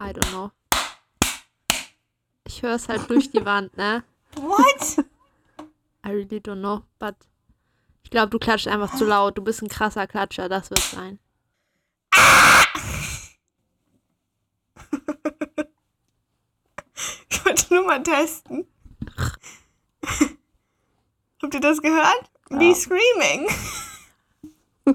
I don't know. Ich höre es halt durch die Wand, ne? What? I really don't know, but ich glaube, du klatscht einfach zu laut. Du bist ein krasser Klatscher, das wird sein. Ich wollte nur mal testen. Habt ihr das gehört? Me screaming. so,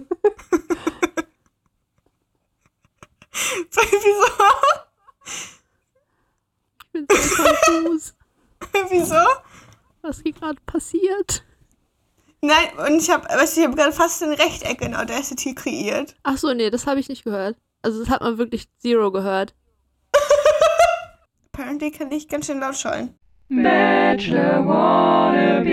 wieso? Ich bin so konfus. wieso? Was hier gerade passiert? Nein, und ich habe, weißt du, ich habe gerade fast ein Rechteck in Audacity kreiert. Ach so, nee, das habe ich nicht gehört. Also das hat man wirklich zero gehört. Apparently kann ich ganz schön laut schreien. Bachelor Wannabe.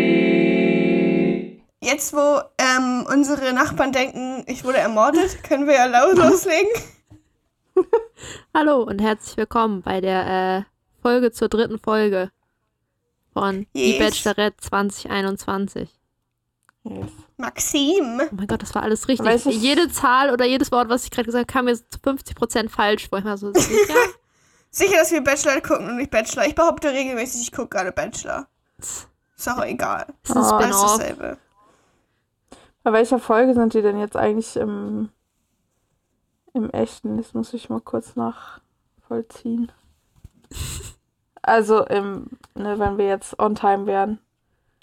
Jetzt, wo ähm, unsere Nachbarn denken, ich wurde ermordet, können wir ja laut loslegen. Hallo und herzlich willkommen bei der äh, Folge zur dritten Folge von Die Yes. Bachelorette 2021. Yes. Maxim. Oh mein Gott, das war alles richtig. Weiß ich- Jede Zahl oder jedes Wort, was ich gerade gesagt habe, kam mir zu 50% falsch vor. Ich war so sicher. Sicher, dass wir Bachelor gucken und nicht Bachelor. Ich behaupte regelmäßig, ich gucke gerade Bachelor. Ist auch egal. Das ist Oh. Alles Spin-off. dasselbe. Bei welcher Folge sind die denn jetzt eigentlich im, im echten? Das muss ich mal kurz nachvollziehen. Also im, ne, wenn wir jetzt on time wären.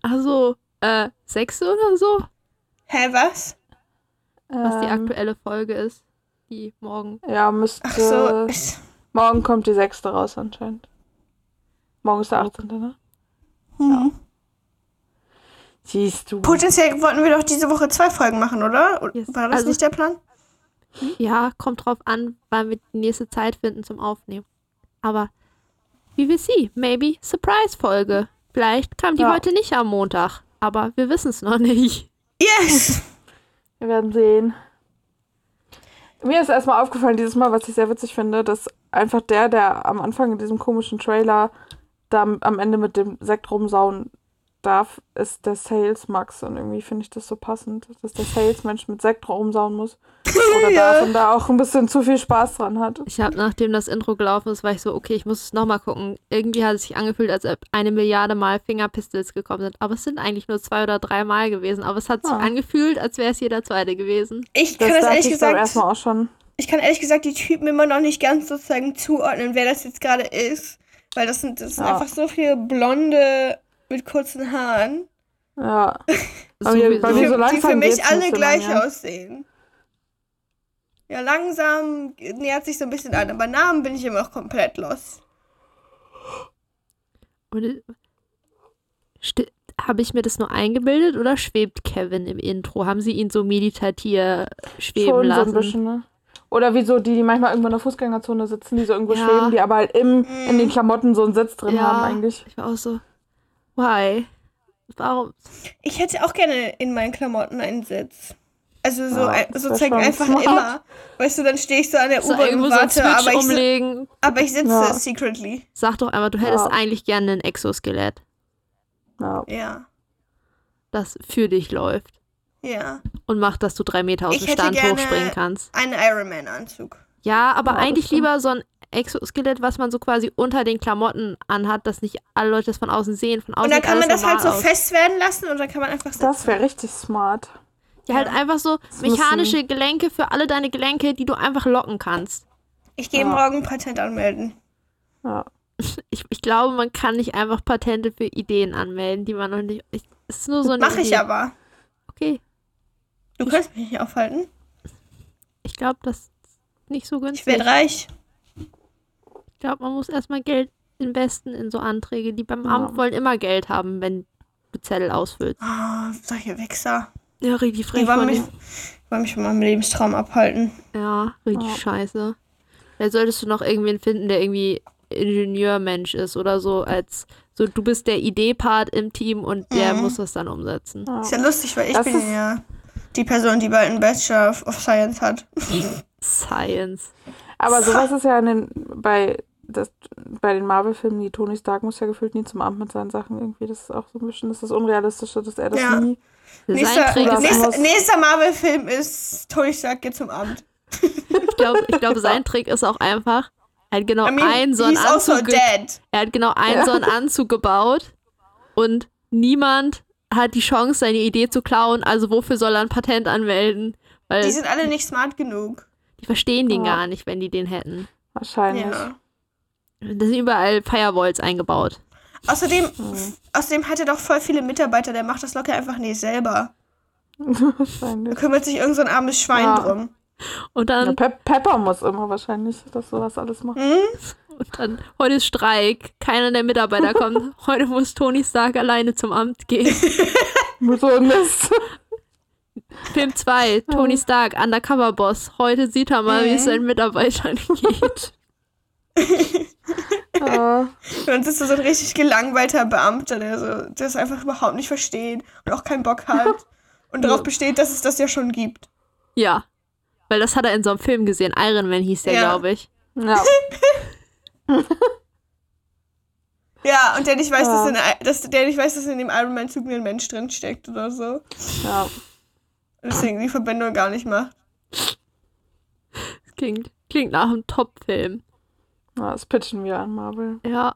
Also, äh, sechste oder so? Hä, was? Was die Ähm, aktuelle Folge ist. Die morgen. Ja, müsste. Ach so. ich- Morgen kommt die sechste raus anscheinend. Morgen ist der 18. ne? Hm. Siehst du. Potenziell wollten wir doch diese Woche zwei Folgen machen, oder? Yes. War das Also- nicht der Plan? Ja, kommt drauf an, wann wir die nächste Zeit finden zum Aufnehmen. Aber wie wir see, maybe Surprise-Folge. Vielleicht kam die Ja. heute nicht am Montag, aber wir wissen es noch nicht. Yes! Wir werden sehen. Mir ist erstmal aufgefallen dieses Mal, was ich sehr witzig finde, dass einfach der, der am Anfang in diesem komischen Trailer da am- am Ende mit dem Sekt rumsauen darf, ist der Sales Max. Und irgendwie finde ich das so passend, dass der Salesmensch mit Sekt rumsauen muss. Oder Ja. darf und da auch ein bisschen zu viel Spaß dran hat. Ich habe, nachdem das Intro gelaufen ist, war ich so, okay, ich muss es nochmal gucken. Irgendwie hat es sich angefühlt, als ob eine Milliarde Mal Fingerpistols gekommen sind. Aber es sind eigentlich nur zwei oder drei Mal gewesen. Aber es hat sich Ah. angefühlt, als wäre es jeder zweite gewesen. Ich Das kann das dachte ehrlich ich gesagt. ersten Mal auch schon. Ich kann ehrlich gesagt die Typen immer noch nicht ganz sozusagen zuordnen, wer das jetzt gerade ist. Weil das sind, das sind Ja. einfach so viele Blonde mit kurzen Haaren. Ja. So Die mir für, so die für langsam mich alle gleich ja. aussehen. Ja, langsam nähert sich so ein bisschen an, aber Namen bin ich immer noch komplett los. Habe ich mir das nur eingebildet oder schwebt Kevin im Intro? Haben sie ihn so meditativ schweben Schon lassen? so ein bisschen, ne? Oder wie so die, die manchmal irgendwo in der Fußgängerzone sitzen, die so irgendwo Ja. schweben, die aber halt im, in den Klamotten so einen Sitz drin Ja. haben eigentlich. Ich war auch so, why? Warum? Ich hätte auch gerne in meinen Klamotten einen Sitz. Also so Ja, sozusagen schon einfach smart. immer. Weißt du, dann stehe ich so an der So U-Bahn irgendwo und so warte, Switch aber ich, umlegen. aber ich sitze Ja. secretly. Sag doch einmal, du hättest Ja. eigentlich gerne ein Exoskelett, Ja. Ja, das für dich läuft. ja. Und macht, dass du drei Meter aus Ich dem hätte Stand gerne- hochspringen kannst. Einen Iron Man-Anzug. Ja, aber eigentlich lieber so ein Exoskelett, was man so quasi unter den Klamotten anhat, dass nicht alle Leute das von außen sehen. Von außen Und dann kann man das halt so aus. fest werden lassen und dann kann man einfach. Das wäre richtig smart. Ja, halt Ja. einfach so müssen- mechanische Gelenke für alle deine Gelenke, die du einfach locken kannst. Ich gehe Ja. morgen ein Patent anmelden. Ja. Ich, ich glaube, man kann nicht einfach Patente für Ideen anmelden, die man noch nicht. Ich, es ist nur so eine Mache ich aber. Okay, Du kannst mich nicht aufhalten. ich glaube, das ist nicht so Ich günstig. werde reich. Ich glaube, man muss erstmal Geld investen in so Anträge. Die beim Ja. Amt wollen immer Geld haben, wenn du Zettel ausfüllst. Oh, solche Wichser. Ja, richtig frech Die wollen mich, wollen mich von meinem Lebenstraum abhalten. Ja, richtig Ja. scheiße. Da solltest du noch irgendwen finden, der irgendwie Ingenieurmensch ist oder so, als so du bist der Idee-Part im Team und der Mhm. muss das dann umsetzen. Ja. Ist ja lustig, weil ich Das bin ja die Person, die bald einen Bachelor of, of Science hat. Science. Aber sowas ist ja in den, bei, das, bei den Marvel-Filmen, die Tony Stark muss ja gefühlt nie zum Amt mit seinen Sachen irgendwie. Das ist auch so ein bisschen, das ist das Unrealistische, dass er das Ja. nie. Sein Nächster, Trick das ist, nächster, nächster Marvel-Film ist Tony Stark geht zum Amt. ich glaube, ich glaub, sein Trick ist auch einfach, Er hat genau I mean, einen so einen also Anzug. Er hat genau einen so einen Anzug gebaut und niemand hat die Chance, seine Idee zu klauen. Also wofür soll er ein Patent anmelden? Weil Die die, sind alle nicht smart genug. verstehen den Ja. gar nicht, wenn die den hätten. Ja. Da sind überall Firewalls eingebaut. Außerdem, Hm. außerdem hat er doch voll viele Mitarbeiter, der macht das locker einfach nicht selber. Da wahrscheinlich. kümmert sich irgend so ein armes Schwein Ja. drum. Und dann, Pe Pepper muss immer wahrscheinlich das sowas alles machen. Hm? und dann, heute ist Streik, keiner der Mitarbeiter kommt. Heute muss Tony Stark alleine zum Amt gehen. So ein Mist. Film 2, Tony Stark, Undercover-Boss. Heute sieht er mal, wie es Mhm. seinen Mitarbeitern geht. Und dann sitzt da so ein richtig gelangweilter Beamter, der so das einfach überhaupt nicht versteht und auch keinen Bock hat und darauf besteht, dass es das ja schon gibt. Ja. Weil das hat er in so einem Film gesehen. Iron Man hieß der, Ja. glaube ich. ja. Ja, und der nicht weiß, Ja. dass, in, dass der nicht weiß, dass in dem Iron Man Zug ein Mensch drin steckt oder so. Und ja. deswegen die Verbindung gar nicht macht. Klingt, klingt nach einem Top-Film. Ja, das pitchen wir an Marvel. Ja.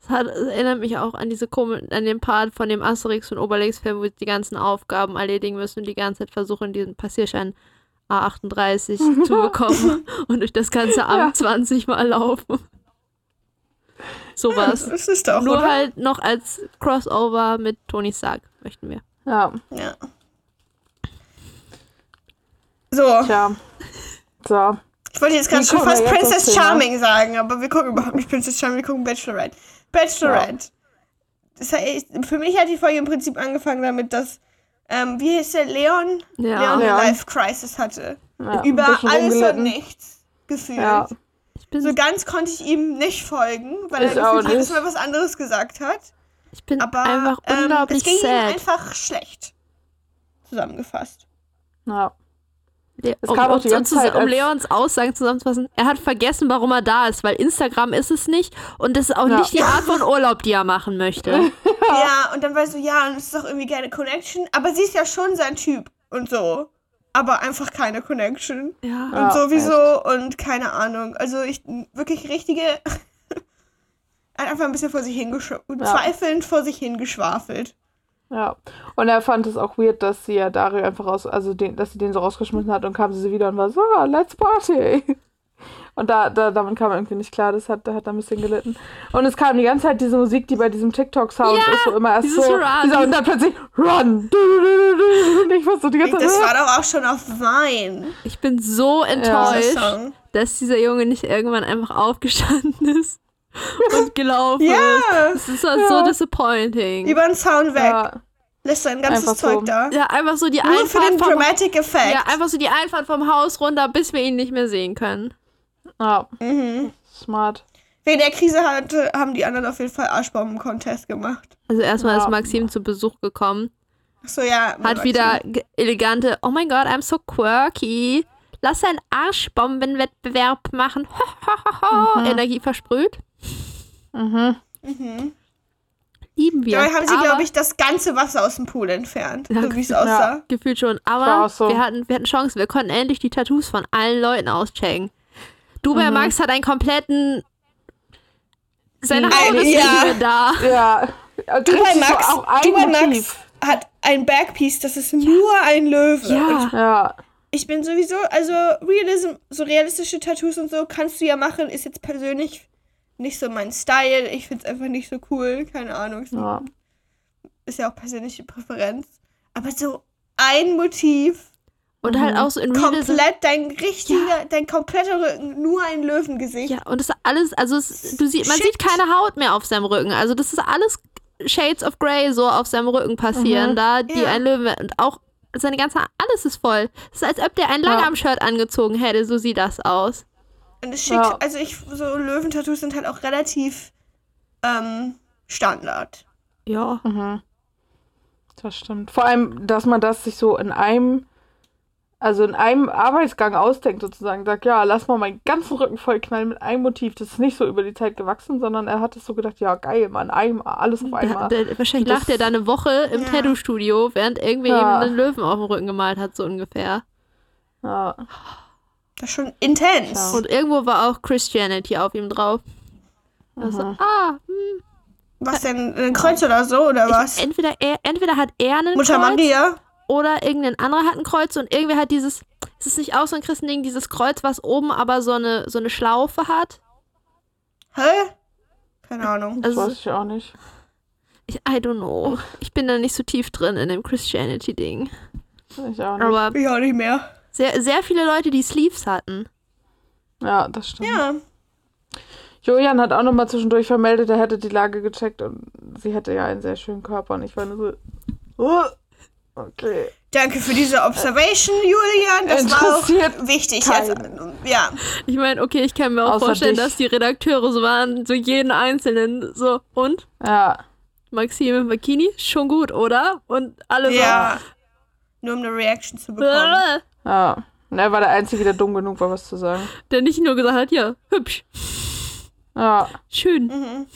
Es, hat, es erinnert mich auch an diese Kom an den Part von dem Asterix und Obelix-Film, wo sie die ganzen Aufgaben erledigen müssen und die ganze Zeit versuchen, diesen Passierschein A38 zu bekommen und durch das ganze Amt 20 Mal laufen. Sowas. Das ist doch, Nur oder? halt noch als Crossover mit Tony Stark möchten wir. Ja, Ja. So, tja. So. Ich wollte jetzt gerade schon fast Princess? Charming sagen, aber wir gucken überhaupt nicht Princess Charming, wir gucken Bachelorette. Bachelorette. Das heißt, für mich hat die Folge im Prinzip angefangen damit, dass, ähm, wie hieß der, Leon? Ja. Leon eine Ja. Life-Crisis hatte. Ja, Über alles und nichts gefühlt. Ja. Ich bin, So ganz konnte ich ihm nicht folgen, weil Ich er jedes. Mal was anderes gesagt hat. ich bin Aber einfach ähm, unglaublich es ging ihm sad. einfach schlecht. Zusammengefasst. Ja. Le Es um, kam auch um, die ganze Zeit um Leons Aussagen zusammenzufassen, er hat vergessen, warum er da ist, weil Instagram ist es nicht und das ist auch Ja. nicht die Art von Urlaub, die er machen möchte. Ja, und dann weißt du, ja, und es ist doch irgendwie keine Connection. Aber sie ist ja schon sein Typ und so. Aber einfach keine Connection. Ja. Und Ja, sowieso und keine Ahnung. Also ich wirklich richtige. hat einfach ein bisschen vor sich hingeschwafelt. Ja. Zweifelnd vor sich hingeschwafelt. Ja. Und er fand es auch weird, dass sie ja Dario einfach raus, also den, dass sie den so rausgeschmissen hat und kam sie wieder und war so, ah, let's party. Und da, da, damit kam er irgendwie nicht klar, das hat, da hat er ein bisschen gelitten. Und es kam die ganze Zeit diese Musik, die bei diesem TikTok-Sound Ja, ist, so immer erst dieses so, Run. dieser, und dann plötzlich Run. Und ich war so die ganze Das Zeit. war doch auch schon auf Vine. Ich bin so enttäuscht, Song. dass dieser Junge nicht irgendwann einfach aufgestanden ist und gelaufen ist. Ja, Das ist halt so disappointing. über den Sound weg. Ja, Lässt sein ganzes Einfach Zeug so. da. Ja, einfach so die Nur für Einfahrt den vom Dramatic Effect. ja, einfach so die Einfahrt vom Haus runter, bis wir ihn nicht mehr sehen können. ja, mhm. smart. Wegen der Krise hatte, haben die anderen auf jeden Fall Arschbomben-Contest gemacht. Also erstmal Ja. ist Maxim zu Besuch gekommen, Achso, ja. hat wieder elegante, oh mein Gott, I'm so quirky. Lass einen Arschbombenwettbewerb machen. Energie versprüht. Mhm. Mhm. Lieben wir. Dabei haben sie, glaube ich, das ganze Wasser aus dem Pool entfernt. Ja, so wie es ja. aussah. Gefühlt schon. Aber so. wir, hatten, wir hatten Chancen. Wir konnten endlich die Tattoos von allen Leuten auschecken. Du bei Mhm. Max hat einen kompletten. Seine Mhm. Haut ist Ja. da. Ja. Du bei Max, so auch ein du bei Motiv. Max hat ein Backpiece, das ist nur ein Löwe. Ja. Ja. ich bin sowieso, also Realism, so realistische Tattoos und so kannst du ja machen, ist jetzt persönlich nicht so mein Style. Ich finde es einfach nicht so cool. Keine Ahnung. Ist, ja. ist ja auch persönliche Präferenz. Aber so ein Motiv, Und halt auch so in komplett dein richtiger, dein kompletter Rücken, nur ein Löwengesicht. Ja, und das ist alles, also es, du sie, man Shit. sieht keine Haut mehr auf seinem Rücken. Also das ist alles Shades of Grey so auf seinem Rücken passieren, Mhm. da die Ja. ein Löwe und auch seine ganze, alles ist voll. Es ist, als ob der ein Langarm-Shirt angezogen hätte, so sieht das aus. Und es schickt, Ja. also ich, so Löwentattoos sind halt auch relativ ähm, Standard. Ja. Mhm. Das stimmt. Vor allem, dass man das sich so in einem, also in einem Arbeitsgang ausdenkt sozusagen, sagt, ja, lass mal meinen ganzen Rücken vollknallen mit einem Motiv. Das ist nicht so über die Zeit gewachsen, sondern er hat es so gedacht, ja, geil, Mann, einem, alles auf einmal. der, wahrscheinlich Das- lacht er da eine Woche im Ja. Tattoo-Studio, während irgendwie Ja. jemand einen Löwen auf dem Rücken gemalt hat, so ungefähr. Ja. Das ist schon intens. Ja. Und irgendwo war auch Christianity auf ihm drauf. Also, ah, hm, Was denn? Ein Kreuz oder so, oder was? ich, entweder, er, entweder hat er einen Mutter Kreuz Maria? oder irgendein anderer hat ein Kreuz und irgendwer hat dieses, ist es nicht auch so ein Christending, dieses Kreuz, was oben aber so eine, so eine Schlaufe hat? Hä? Keine Ahnung. Das Also- weiß ich auch nicht. Ich, I don't know. Ich bin da nicht so tief drin in dem Christianity-Ding. Ich auch nicht. Aber Ich auch nicht mehr. Sehr, sehr viele Leute, die Sleeves hatten. ja, das stimmt. Ja. Julian hat auch nochmal zwischendurch vermeldet, er hätte die Lage gecheckt und sie hätte ja einen sehr schönen Körper und ich war nur so. "Uh, Okay. Danke für diese Observation, Julian. Das war auch wichtig. Also, ja. Ich meine, okay, ich kann mir auch Außer vorstellen, dich. dass die Redakteure so waren, so jeden Einzelnen so, und? Ja. Maxime im Bikini? Schon gut, oder? Und alle Ja. Nur um eine Reaction zu so, bekommen. Ja. Und er war der Einzige, der dumm genug war, was zu sagen. der nicht nur gesagt hat, ja, hübsch, Ja. schön. Mhm.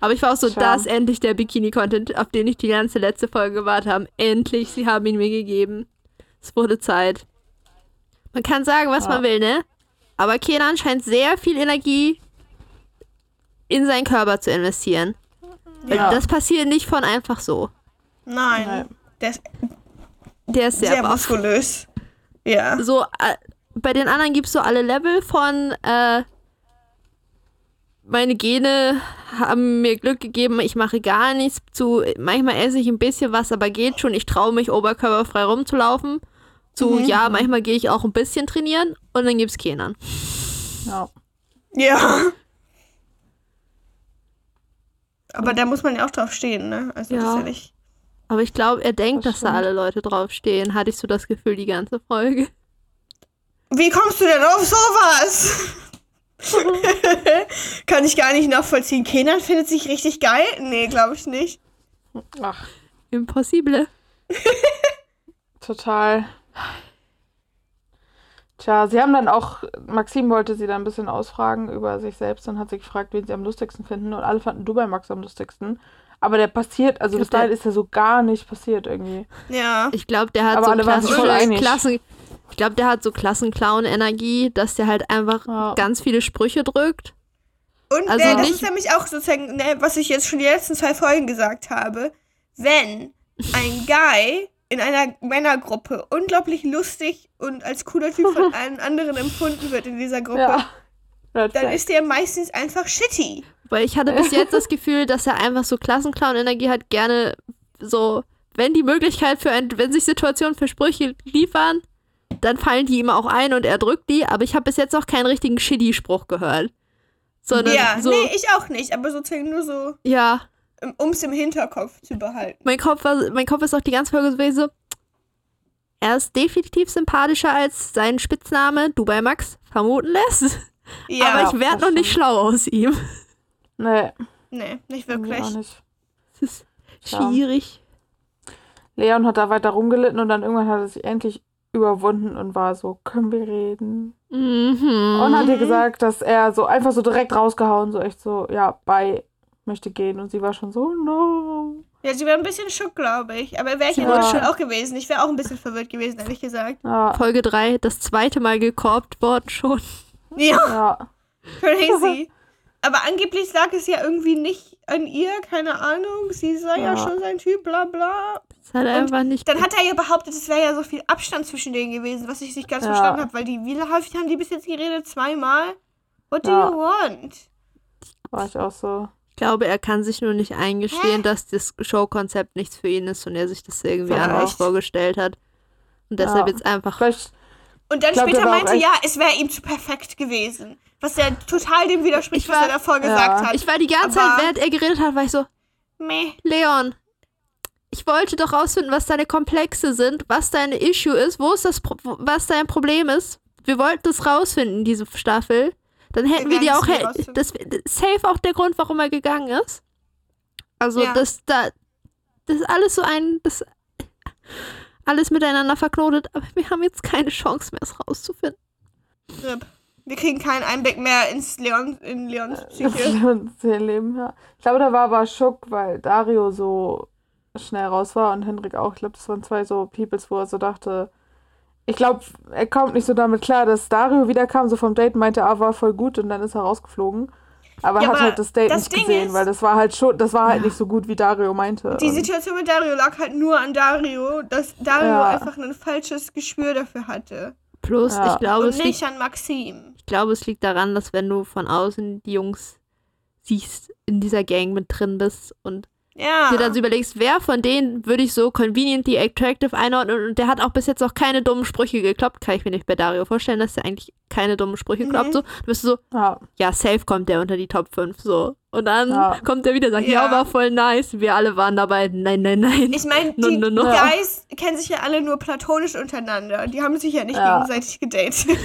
Aber ich war auch so, Tja. da ist endlich der Bikini-Content, auf den ich die ganze letzte Folge gewartet habe. Endlich, sie haben ihn mir gegeben. Es wurde Zeit. Man kann sagen, was Ja. man will, ne? Aber Kenan scheint sehr viel Energie in seinen Körper zu investieren. Ja. Das passiert nicht von einfach so. Nein. Nein. Der ist Der ist sehr, sehr buff. muskulös. Ja. So, äh, bei den anderen gibt es so alle Level von, äh, meine Gene haben mir Glück gegeben, ich mache gar nichts zu, manchmal esse ich ein bisschen was, aber geht schon, ich traue mich oberkörperfrei rumzulaufen. Zu, ja, manchmal gehe ich auch ein bisschen trainieren und dann gibt's Kenan. Ja. Ja. Aber da muss man ja auch drauf stehen, ne? Also das Ja. ist ja nicht. Aber ich glaube, er denkt, Das dass da stimmt. alle Leute draufstehen. Hatte ich so das Gefühl, die ganze Folge. Wie kommst du denn auf sowas? Kann ich gar nicht nachvollziehen. Kenan findet sich richtig geil? Nee, glaube ich nicht. Ach, Impossible. total. Tja, sie haben dann auch, Maxim wollte sie dann ein bisschen ausfragen über sich selbst und hat sie gefragt, wen sie am lustigsten finden und alle fanden Dubai Max am lustigsten. Aber der passiert, also bis dahin ist er so gar nicht passiert irgendwie. Ja. Ich glaube, der hat Aber so alle klassische. Klassen. Ich glaube, der hat so Klassenclown-Energie, dass der halt einfach Ja. ganz viele Sprüche drückt. Und Also äh, das nicht- ist nämlich auch sozusagen, ne, was ich jetzt schon die letzten zwei Folgen gesagt habe. Wenn ein Guy in einer Männergruppe unglaublich lustig und als cooler Typ von allen anderen empfunden wird in dieser Gruppe, Ja. Red dann Flag. ist der meistens einfach shitty. Weil ich hatte bis jetzt das Gefühl, dass er einfach so Klassenclown-Energie hat, gerne so, wenn die Möglichkeit für ein, wenn sich Situationen für Sprüche liefern, dann fallen die ihm auch ein und er drückt die, aber ich habe bis jetzt noch keinen richtigen Shitty-Spruch gehört. Sondern ja, so, nee, ich auch nicht, aber sozusagen nur so, ja, um es im Hinterkopf zu behalten. mein Kopf, war, mein Kopf ist auch die ganze Folge gewesen, er ist definitiv sympathischer als sein Spitzname Dubai Max vermuten lässt. Ja, aber ich werde noch nicht schlau aus ihm. Nee, nee, nicht wirklich. auch nicht. Es ist Ja. schwierig. Leon hat da weiter rumgelitten und dann irgendwann hat er sich endlich überwunden und war so, können wir reden? Mhm. Und hat ihr gesagt, dass er so einfach so direkt rausgehauen, so echt so, ja, bye, möchte gehen. Und sie war schon so, no. Ja, sie wäre ein bisschen schock, glaube ich. Aber wäre ich in Ja. Deutschland auch gewesen. Ich wäre auch ein bisschen verwirrt gewesen, ehrlich gesagt. Ja, Folge 3, das zweite Mal gekorbt worden schon. Ja, ja. crazy. Aber angeblich lag es ja irgendwie nicht an ihr, keine Ahnung. Sie sei ja, Ja. schon sein Typ, bla bla. Das hat er einfach nicht. Dann hat er ja behauptet, es wäre ja so viel Abstand zwischen denen gewesen, was ich nicht ganz Ja. verstanden habe, weil die, wie häufig haben die bis jetzt geredet? Zweimal? What do Ja. you want? War ich auch so. Ich glaube, er kann sich nur nicht eingestehen, Hä? dass das Showkonzept nichts für ihn ist und er sich das irgendwie anders vorgestellt hat. Und deshalb Ja. jetzt einfach. Vielleicht, Und dann glaub, später war meinte, ja, es wäre ihm zu perfekt gewesen. Was ja total dem widerspricht, Ich was war- er davor Ja. gesagt hat. Ich war die ganze Aber- Zeit, während er geredet hat, war ich so, Meh. Leon, ich wollte doch rausfinden, was deine Komplexe sind, was deine Issue ist, wo ist das, Pro was dein Problem ist. Wir wollten das rausfinden, diese Staffel. Dann hätten wir, werden die auch, das safe auch der Grund, warum er gegangen ist. Also Ja. das da, das ist alles so ein, das alles miteinander verknotet, aber wir haben jetzt keine Chance mehr, es rauszufinden. RIP. Wir kriegen keinen Einblick mehr ins Leon, in Leons das Psyche. Leben, ja. Ich glaube, da war aber Schock, weil Dario so schnell raus war und Henrik auch. Ich glaube, das waren zwei so Peoples, wo er so dachte, ich glaube, er kommt nicht so damit klar, dass Dario wiederkam, so vom Date meinte, ah, war voll gut und dann ist er rausgeflogen. Aber Ja, hat aber halt das Date das nicht Ding gesehen, ist- weil das war halt schon, das war halt nicht so gut, wie Dario meinte. Die Und- Situation mit Dario lag halt nur an Dario, dass Dario Ja. einfach ein falsches Gespür dafür hatte. Plus, Ja. ich glaube, Und es liegt, nicht an Maxim. ich glaube, es liegt daran, dass wenn du von außen die Jungs siehst, in dieser Gang mit drin bist und Ja. dir dann so überlegst, wer von denen würde ich so conveniently attractive einordnen und der hat auch bis jetzt auch keine dummen Sprüche gekloppt, kann ich mir nicht bei Dario vorstellen, dass der eigentlich keine dummen Sprüche Mhm. kloppt. So, du bist so, ja, ja, safe kommt der unter die Top 5, so. Und dann Ja. kommt der wieder und sagt, ja. Ja. war voll nice, wir alle waren dabei. Nein, nein, nein. Ich meine, No, die no, no. Guys kennen sich ja alle nur platonisch untereinander. Die haben sich ja nicht Ja. gegenseitig gedatet.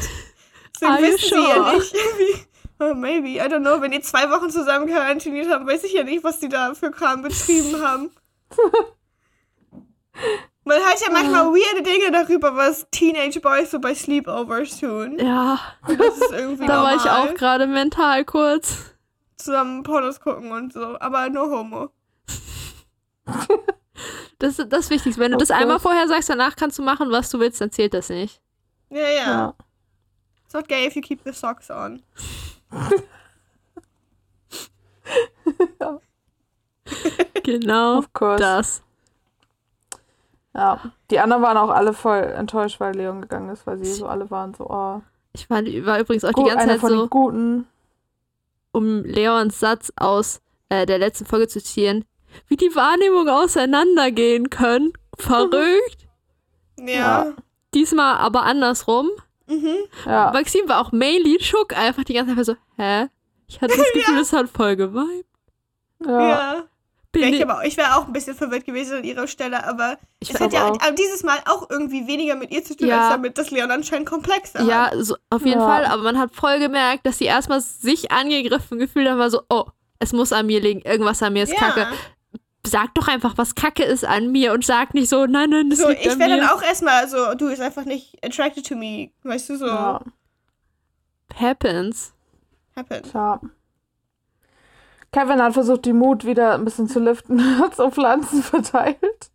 You wissen sie ja sure? nicht, wie. Oh, maybe, I don't know. Wenn die zwei Wochen zusammen quarantiniert haben, weiß ich ja nicht, was die da für Kram betrieben haben. Man hört ja manchmal weirde Dinge darüber, was Teenage Boys so bei Sleepovers tun. ja, Das ist irgendwie da war ich normal. auch gerade mental kurz. Zusammen Pornos gucken und so. Aber no homo. Das ist das Wichtigste. Wenn du das Okay. einmal vorher sagst, danach kannst du machen, was du willst, dann zählt das nicht. Ja, ja. ja. It's not gay if you keep the socks on. Genau. Of course. Das. Ja. Die anderen waren auch alle voll enttäuscht, weil Leon gegangen ist, weil sie so alle waren so, oh, Ich war, war übrigens auch die gut, ganze einer Zeit von so, den Guten. um Leons Satz aus äh, der letzten Folge zu zitieren, wie die Wahrnehmungen auseinandergehen können. Verrückt. Ja. Ja. Diesmal aber andersrum. Mhm. Ja, Maxim war auch mainly schock einfach die ganze Zeit so, hä? Ich hatte das Gefühl, es hat voll geweibt. ja. Ja. Ja, ich ich, aber, ich wäre auch ein bisschen verwirrt gewesen an ihrer Stelle, aber ich es hat ja auch. dieses Mal auch irgendwie weniger mit ihr zu tun, Ja. als damit, dass Leon anscheinend Komplexer Ja, so, auf jeden Ja. Fall, aber man hat voll gemerkt, dass sie erstmal sich angegriffen gefühlt haben, war so, oh, es muss an mir liegen, irgendwas an mir ist Ja. kacke. Sag doch einfach, was kacke ist an mir und sag nicht so, nein, nein, das So, liegt ich an wäre dann auch erstmal so, du bist einfach nicht attracted to me, weißt du, so, ja. Happens. happen. Tja. Kevin hat versucht, die Mut wieder ein bisschen zu liften, hat so Pflanzen verteilt,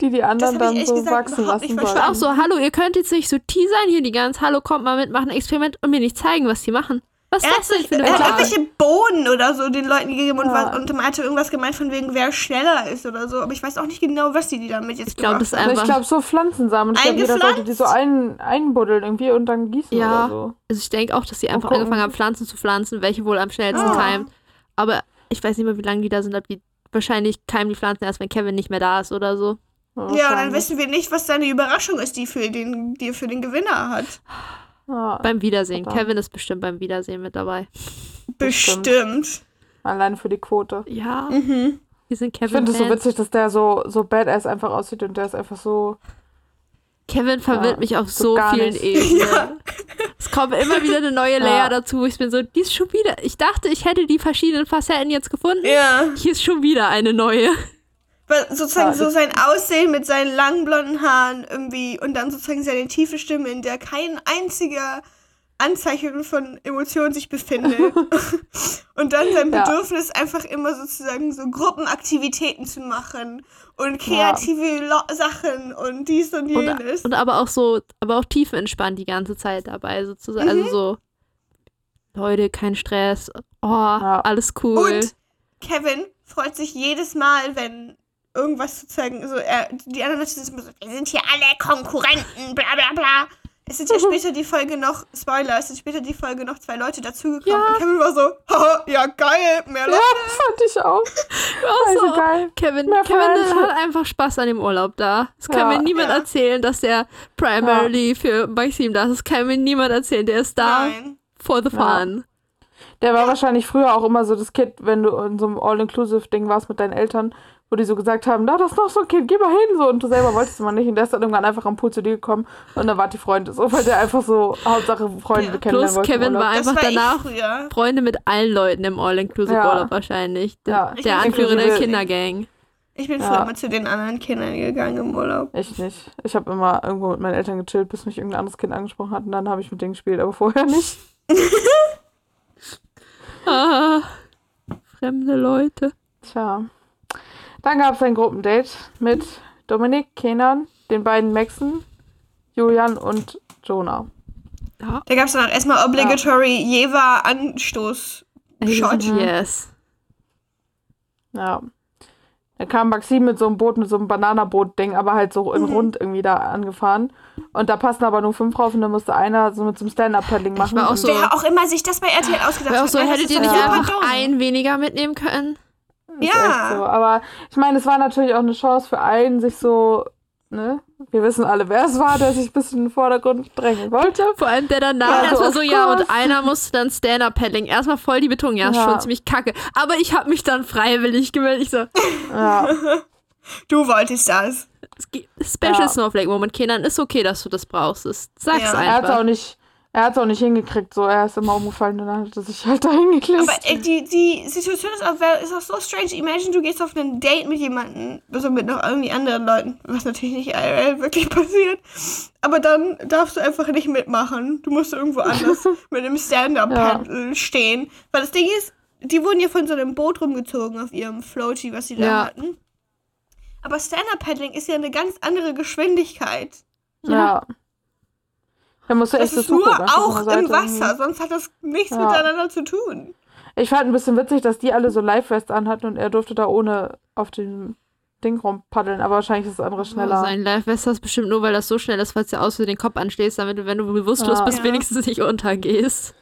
die die anderen ich dann so gesagt wachsen lassen nicht sollen. Auch so, hallo, ihr könnt jetzt nicht so teasern hier die ganze, hallo, kommt mal mit, machen ein Experiment und mir nicht zeigen, was die machen. Was ist Er hat, das denn für eine er hat Frage? irgendwelche Bohnen oder so den Leuten gegeben und, Ja. was, und man hatte irgendwas gemeint von wegen, wer schneller ist oder so, aber ich weiß auch nicht genau, was die, die damit jetzt Ich glaub, das einfach- ich glaube, so Pflanzensamen. Ich glaube, jeder sollte die so ein, einbuddeln irgendwie und dann gießen Ja. oder so. Also ich denke auch, dass sie einfach gucken. angefangen haben, Pflanzen zu pflanzen, welche wohl am schnellsten Ah. keimt. Aber ich weiß nicht mehr, wie lange die da sind, ob die wahrscheinlich keimen die Pflanzen erst, wenn Kevin nicht mehr da ist oder so. Ja, und dann wissen wir nicht, was seine Überraschung ist, die für den, die er für den Gewinner hat. Ja, Beim Wiedersehen. Verdammt. Kevin ist bestimmt beim Wiedersehen mit dabei. Bestimmt. Bestimmt. alleine für die Quote. Ja, Mhm. wir sind Ich Kevin. finde es so witzig, dass der so, so badass einfach aussieht und der ist einfach so. Kevin verwirrt Ja, mich auf so vielen nicht. Ebenen. Es kommt immer wieder eine neue Layer Ja. dazu. Ich bin so, die ist schon wieder. Ich dachte, ich hätte die verschiedenen Facetten jetzt gefunden. Ja. Hier ist schon wieder eine neue. Weil sozusagen Ja, so sein Aussehen mit seinen langen blonden Haaren irgendwie und dann sozusagen seine tiefe Stimme, in der kein einziger Anzeichen von Emotionen sich befindet. und dann sein Ja. Bedürfnis, einfach immer sozusagen so Gruppenaktivitäten zu machen und kreative Lo Sachen und dies und jenes. Und, und aber auch so, aber auch tiefenentspannt die ganze Zeit dabei sozusagen. Mhm. Also so, Leute, kein Stress. Oh, alles cool. Und Kevin freut sich jedes Mal, wenn irgendwas sozusagen so, er, die anderen Leute sind immer so, wir sind hier alle Konkurrenten, bla bla bla. Es sind ja später die Folge noch, Spoiler, es sind später die Folge noch zwei Leute dazugekommen. Ja. Und Kevin war so, haha, ja geil, mehr Ja, Leute. fand ich auch. Also so. geil. Kevin, Mehr Kevin hat einfach Spaß an dem Urlaub da. Das kann Ja. mir niemand Ja. erzählen, dass der primarily für Maxim da ist. Das kann mir niemand erzählen. Der ist da Nein. for the Ja. fun. Der war wahrscheinlich früher auch immer so das Kind, wenn du in so einem All-Inclusive-Ding warst mit deinen Eltern, wo die so gesagt haben, da, das ist noch so ein Kind, geh mal hin, so. Und du selber wolltest mal nicht. Und der ist dann irgendwann einfach am Pool zu dir gekommen und dann war die Freunde so, weil der einfach so Hauptsache Freunde Ja. kennenlernen Plus wollte. Kevin Urlaub. war einfach war danach. Freunde mit allen Leuten im All-Inclusive-Urlaub Ja. wahrscheinlich. Der, Ja. der Anführer der Kindergang. Ich bin Ja. früher immer zu den anderen Kindern gegangen im Urlaub. Ich nicht. Ich habe immer irgendwo mit meinen Eltern gechillt, bis mich irgendein anderes Kind angesprochen hat und dann habe ich mit denen gespielt, aber vorher nicht. Ah, fremde Leute. Tja. Dann gab es ein Gruppendate mit Dominik, Kenan, den beiden Maxen. Julian und Jonah. Ja. Da gab es dann auch erstmal obligatory Jeva Anstoß. Shot. Yes. Ja. Da kam Maxim mit so einem Boot, mit so einem Bananaboot-Ding, aber halt so in Mhm. rund irgendwie da angefahren. Und da passen aber nur fünf drauf und dann musste einer so mit so einem Stand-Up-Paddling machen. war auch so- Wer auch immer sich das bei RTL ausgedacht Wäre auch hat. so, hättet ihr nicht Ja. einfach einen weniger mitnehmen können? Ist Ja. so. Aber ich meine, es war natürlich auch eine Chance für einen, sich so, ne? Wir wissen alle, wer es war, der sich ein bisschen in den Vordergrund drängen wollte. Vor allem der danach Ja, erstmal so, ja, und einer musste dann Stand-Up-Paddling. Erstmal voll die Betonung, ja, ist Ja. schon ziemlich kacke. Aber ich habe mich dann freiwillig gemeldet. Ich so, Ja. Du wolltest das. Special Ja. Snowflake-Moment, Kenan, ist okay, dass du das brauchst. Sag's Ja. Er hat es auch einfach. nicht, er hat's auch nicht hingekriegt, so. Er ist immer umgefallen und dann hat er sich halt da hingeklebt. Aber äh, die, die Situation ist auch, ist auch so strange. Imagine, du gehst auf ein Date mit jemandem, also mit noch irgendwie anderen Leuten, was natürlich nicht IRL wirklich passiert. Aber dann darfst du einfach nicht mitmachen. Du musst irgendwo anders mit einem Stand-Up-Paddle stehen. Weil das Ding ist, die wurden ja von so einem Boot rumgezogen auf ihrem Floaty, was sie da Ja. hatten. Aber Stand-Up-Paddling ist ja eine ganz andere Geschwindigkeit. ja. Da musst du Das echt ist nur einfach auch im. Wasser, sonst hat das nichts Ja. miteinander zu tun. Ich fand ein bisschen witzig, dass die alle so Live-Vest anhatten und er durfte da ohne auf dem Ding rumpaddeln, aber wahrscheinlich ist das andere schneller. Sein Live-West ist bestimmt nur, weil das so schnell ist, falls du aus für den Kopf anstehst, damit du, wenn du bewusstlos Ja. bist, Ja. wenigstens nicht untergehst.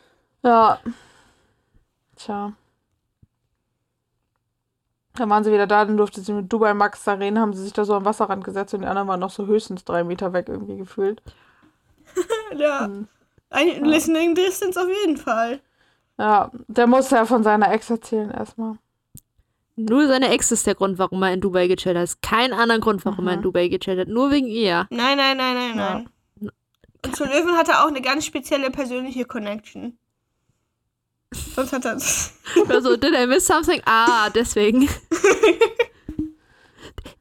Ja. Tja. Dann waren sie wieder da, dann durfte sie mit Dubai Max da reden, haben sie sich da so am Wasserrand gesetzt und die anderen waren noch so höchstens drei Meter weg irgendwie gefühlt. Ja. Mhm. Ein Listening Distance auf jeden Fall. Ja, der musste ja von seiner Ex erzählen erstmal. Nur seine Ex ist der Grund, warum er in Dubai gechillt hat. Kein anderer Grund, warum er in Mhm. Dubai gechillt hat. Nur wegen ihr. Nein, nein, nein, nein, Ja. nein. Und zu Löwen hat er auch eine ganz spezielle persönliche Connection. Sonst hat er Also, did I miss something? Ah, deswegen.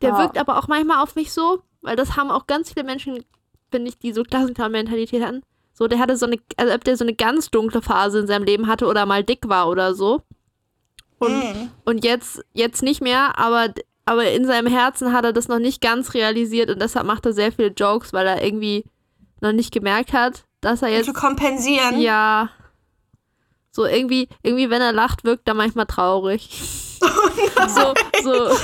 Der Ja. Wirkt aber auch manchmal auf mich so, weil das haben auch ganz viele Menschen, finde ich, die so Klassenclown-Mentalität hatten. So, der hatte so eine, also ob der so eine ganz dunkle Phase in seinem Leben hatte oder mal dick war oder so. Und, Mm. und jetzt, jetzt nicht mehr, aber, aber in seinem Herzen hat er das noch nicht ganz realisiert und deshalb macht er sehr viele Jokes, weil er irgendwie noch nicht gemerkt hat, dass er jetzt. zu kompensieren. Ja. So irgendwie, irgendwie, wenn er lacht, wirkt er manchmal traurig. so, so,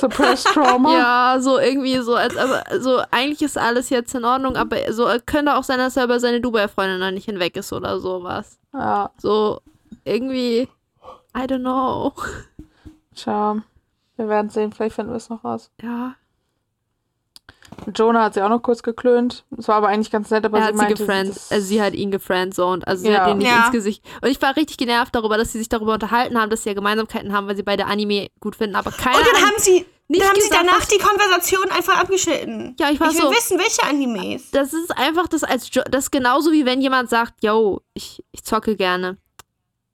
Suppressed Trauma. ja, so irgendwie so, als aber so, eigentlich ist alles jetzt in Ordnung, aber so könnte auch sein, dass er über seine Dubai-Freundin noch nicht hinweg ist oder sowas. ja. So, irgendwie, I don't know. Tja. Wir werden sehen, vielleicht finden wir es noch raus. Ja. Jonah hat sie auch noch kurz geklönt. Es war aber eigentlich ganz nett, aber er sie hat sie meinte, gefriend, das- also sie hat ihn gefriendzoned, also sie Ja. hat ihn nicht Ja. ins Gesicht. Und ich war richtig genervt darüber, dass sie sich darüber unterhalten haben, dass sie ja Gemeinsamkeiten haben, weil sie beide Anime gut finden, aber keiner Und dann an- haben sie, nicht dann haben sie gesagt, danach was- die Konversation einfach abgeschnitten. Ja, ich war ich will so- wissen, welche Animes. das ist einfach das als jo das ist genauso wie wenn jemand sagt, yo, ich, ich zocke gerne.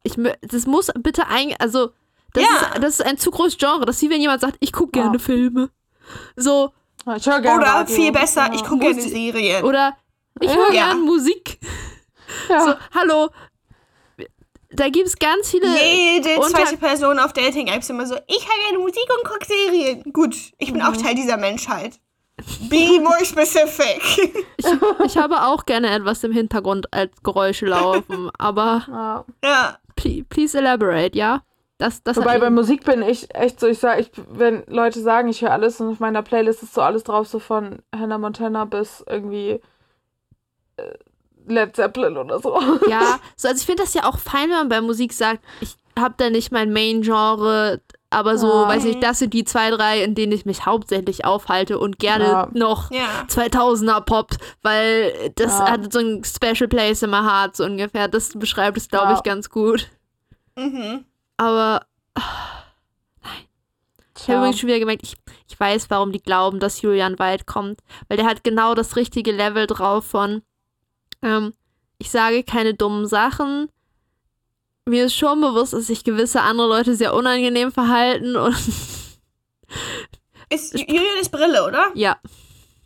Ich das muss bitte ein also das, Ja. ist, das ist ein zu großes Genre. Das ist wie wenn jemand sagt, ich gucke Ja. gerne Filme. So, Oder Radio. viel besser, ich gucke gerne Serien. oder ich höre Ja. gerne Musik. Ja. So, hallo. Da gibt es ganz viele. Jede zweite Person auf Dating-Apps immer so, ich höre gerne Musik und gucke Serien. Gut, ich bin Mhm. auch Teil dieser Menschheit. Be more specific. Ich, ich habe auch gerne etwas im Hintergrund als Geräusche laufen, aber Ja. ja. please, please elaborate, ja? Das, das Wobei bei Musik bin ich echt so, ich sag, ich, wenn Leute sagen, ich höre alles und auf meiner Playlist ist so alles drauf, so von Hannah Montana bis irgendwie äh, Led Zeppelin oder so. Ja, so, also ich finde das ja auch fein, wenn man bei Musik sagt, ich habe da nicht mein Main-Genre, aber so, Ja. weiß ich, das sind die zwei, drei, in denen ich mich hauptsächlich aufhalte und gerne Ja. noch Ja. 2000er Pop, weil das Ja. hat so ein Special Place in my heart, so ungefähr. Das beschreibt es, glaube Ja. ich, ganz gut. Mhm. Aber ich habe übrigens schon wieder gemerkt, ich, ich weiß, warum die glauben, dass Julian weit kommt. Weil der hat genau das richtige Level drauf von, ähm, ich sage keine dummen Sachen. Mir ist schon bewusst, dass sich gewisse andere Leute sehr unangenehm verhalten und Ist, Julian ist Brille, oder? ja,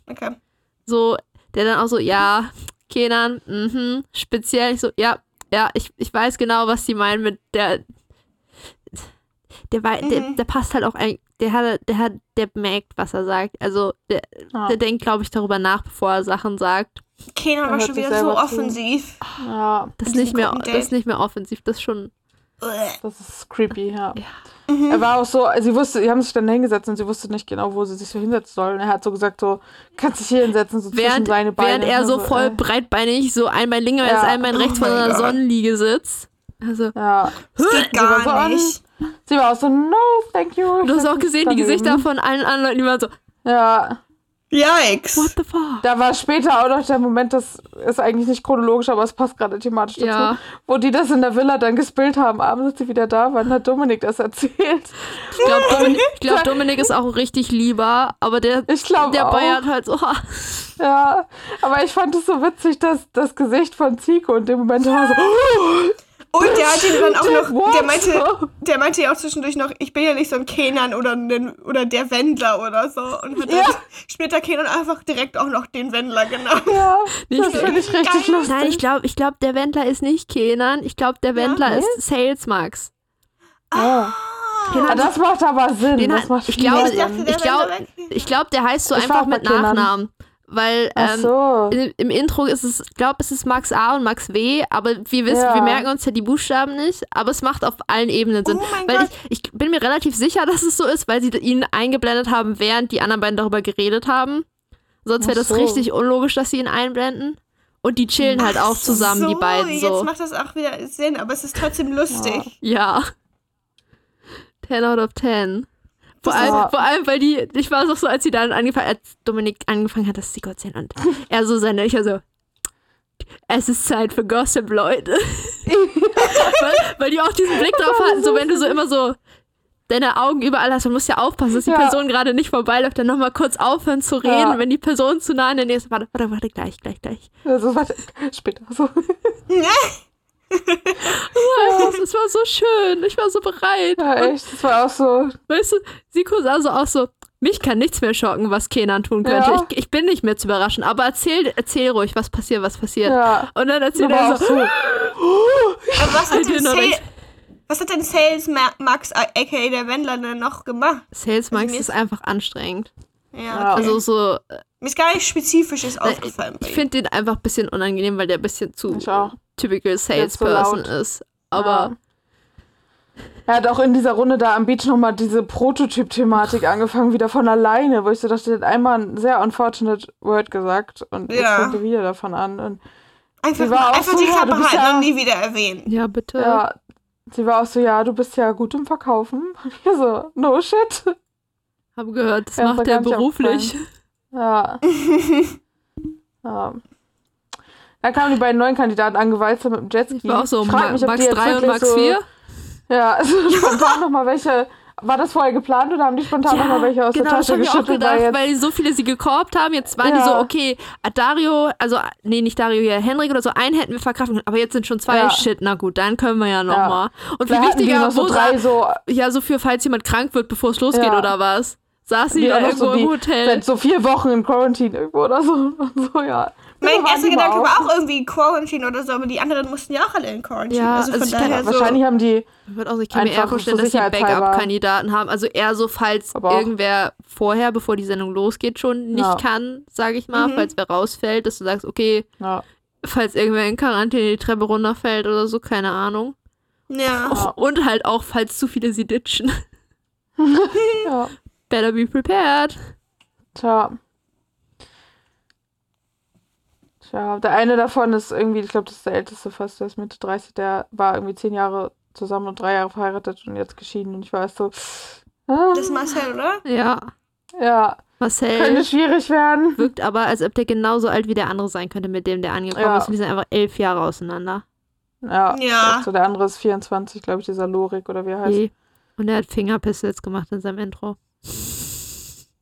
Okay. so, der dann auch so, ja, Kenan, mhm, speziell, ich so, ja, ja, ich, ich weiß genau, was sie meinen mit der, der, der, Mhm. der passt halt auch ein, der hat, der hat, der merkt, was er sagt. Also der, Ja. der denkt, glaube ich, darüber nach, bevor er Sachen sagt. Kenan war schon wieder so zu. offensiv. Ja, Das ist nicht mehr, das ist nicht mehr offensiv, das ist schon. Das ist creepy, ja. Ja. Mhm. Er war auch so, sie wusste, sie haben sich dann hingesetzt und sie wusste nicht genau, wo sie sich so hinsetzen soll. Und er hat so gesagt, so, kannst dich hier hinsetzen, so zwischen Während, seine Beine. während er so Also, voll äh, breitbeinig so ein Bein links, Ja. ein Bein rechts Oh von einer. Sonnenliege sitzt. Also, Ja, Das geht war so gar an- nicht. Sie war auch so, no, thank you. du hast auch gesehen, die. Gesichter von allen anderen Leuten, die waren so, Ja, Yikes. what the fuck? da war später auch noch der Moment, das ist eigentlich nicht chronologisch, aber es passt gerade thematisch dazu, Ja. wo die das in der Villa dann gespielt haben. Abends, als sie wieder da waren, hat Dominik das erzählt. Ich glaube, Dominik, ich glaub, Dominik ist auch richtig lieber, aber der, der auch. Bayern halt so. Ja, aber ich fand es so witzig, dass das Gesicht von Zico in dem Moment war so, Und der hat ihn dann auch noch, What? der meinte, der meinte ja auch zwischendurch noch, ich bin ja nicht so ein Kenan oder, ein, oder der Wendler oder so. Und hat Ja. dann später Kenan einfach direkt auch noch den Wendler genannt. ja, Nicht das finde ich richtig geil. lustig. Nein, ich glaube, ich glaub, der Wendler ist nicht Kenan. Ich glaube, der Wendler nee? ist Sales Max. Ah. Den Ah, hat- das macht aber Sinn. Den das hat- macht ich glaube, Ich glaub- glaube, der heißt so Ich einfach mit Kenan. Nachnamen. Weil Ach ähm, so. im, im Intro ist es, ich glaube, es ist Max A und Max W, aber wir wissen, Ja. wir merken uns ja die Buchstaben nicht, aber es macht auf allen Ebenen Sinn. Oh weil ich, ich bin mir relativ sicher, dass es so ist, weil sie ihn eingeblendet haben, während die anderen beiden darüber geredet haben. Sonst wäre Ach das so. richtig unlogisch, dass sie ihn einblenden. Und die chillen halt auch zusammen, die beiden Jetzt so. macht das auch wieder Sinn, aber es ist trotzdem lustig. Ja. 10 out of 10. Vor allem, war- vor allem, weil die, ich war auch so, als sie dann angefangen, als Dominik angefangen hat, das zu erzählen und er so seine, ich so, es ist Zeit für Gossip, Leute. weil, weil die auch diesen Blick drauf hatten, so wenn du so immer so deine Augen überall hast, du musst ja aufpassen, dass die Ja. Person gerade nicht vorbeiläuft, dann nochmal kurz aufhören zu reden, Ja. wenn die Person zu nah in der Nähe ist. Warte, warte, warte, gleich, gleich, gleich. Also, warte, später. So. Es war so schön, ich war so bereit. Ja, echt. Das war auch so. Weißt du, Siko sah so aus so, mich kann nichts mehr schocken, was Kenan tun könnte. Ja. Ich, ich bin nicht mehr zu überraschen, aber erzähl, erzähl ruhig, was passiert, was passiert. Ja. Und dann erzählt Aber er auch so, so. Aber was hat, denn was hat denn Sales Ma Max, aka der Wendler, denn noch gemacht? Sales Max Also ist einfach anstrengend. Ja, Ja. okay. Also so, äh, Mir ist gar nicht spezifisches ich, aufgefallen. ich finde den einfach ein bisschen unangenehm, weil der ein bisschen zu Ich auch. Typical so Salesperson laut. ist. Aber Er hat auch in dieser Runde da am Beach nochmal diese Prototyp-Thematik angefangen, wieder von alleine, wo ich so dachte, der hat einmal ein sehr unfortunate Word gesagt und jetzt Ja. fängt er wieder davon an. Und Einfach, Sie war auch einfach so, die ja, Klappe du bist halten ja- und nie wieder erwähnen. ja, bitte. ja, sie war auch so, ja, du bist ja gut im Verkaufen. Und ich so, no shit. Habe gehört, das Ja, macht er beruflich. Ja. ja. Dann kamen die beiden neuen Kandidaten angewalzt mit dem Jetski. Ich war auch so, frag Ma mich, Max die jetzt 3 und Max so, 4. Ja, also spontan nochmal welche. War das vorher geplant oder haben die spontan nochmal welche aus genau, der das Tasche habe ich auch geschüttelt? gedacht, weil so viele sie gekorbt haben. Jetzt waren die Ja. so, okay, Dario, also, nee, nicht Dario, hier, Henrik oder so, einen hätten wir verkraften können, aber jetzt sind schon zwei. Ja. Shit, na gut, dann können wir ja nochmal. Und viel vielleicht hatten die wichtiger, so drei so, ja, so für, falls jemand krank wird, bevor es losgeht Ja. oder was. Saß sie die da irgendwo so im die Hotel. seit so vier Wochen in Quarantine irgendwo oder so. Und so ja. Mein erster Gedanke auch. war auch irgendwie Quarantine oder so, aber die anderen mussten ja auch alle in Quarantine. Ja, also von also ich kann- daher so. Wahrscheinlich haben die. Ich würde auch, ich kann mir eher vorstellen, so dass sie. Backup-Kandidaten haben. Also eher so, falls auch- irgendwer vorher, bevor die Sendung losgeht, schon nicht Ja. kann, sage ich mal, Mhm. falls wer rausfällt, dass du sagst, okay, Ja. falls irgendwer in Quarantäne die Treppe runterfällt oder so, keine Ahnung. ja. Ja. Und halt auch, falls zu viele sie ditchen. ja. Better be prepared. Tja. Tja, der eine davon ist irgendwie, ich glaube, das ist der älteste fast, der ist Mitte 30, der war irgendwie zehn Jahre zusammen und drei Jahre verheiratet und jetzt geschieden. Und ich weiß so, ah, Das ist Marcel, oder? Ja, ja, könnte Marcel schwierig werden. wirkt aber, als ob der genauso alt wie der andere sein könnte, mit dem der angekommen Ja. ist. Und die sind einfach elf Jahre auseinander. Ja. Ja. So, der andere ist 24, glaube ich, dieser Lorik oder wie er heißt. Und er hat Fingerpistols gemacht in seinem Intro.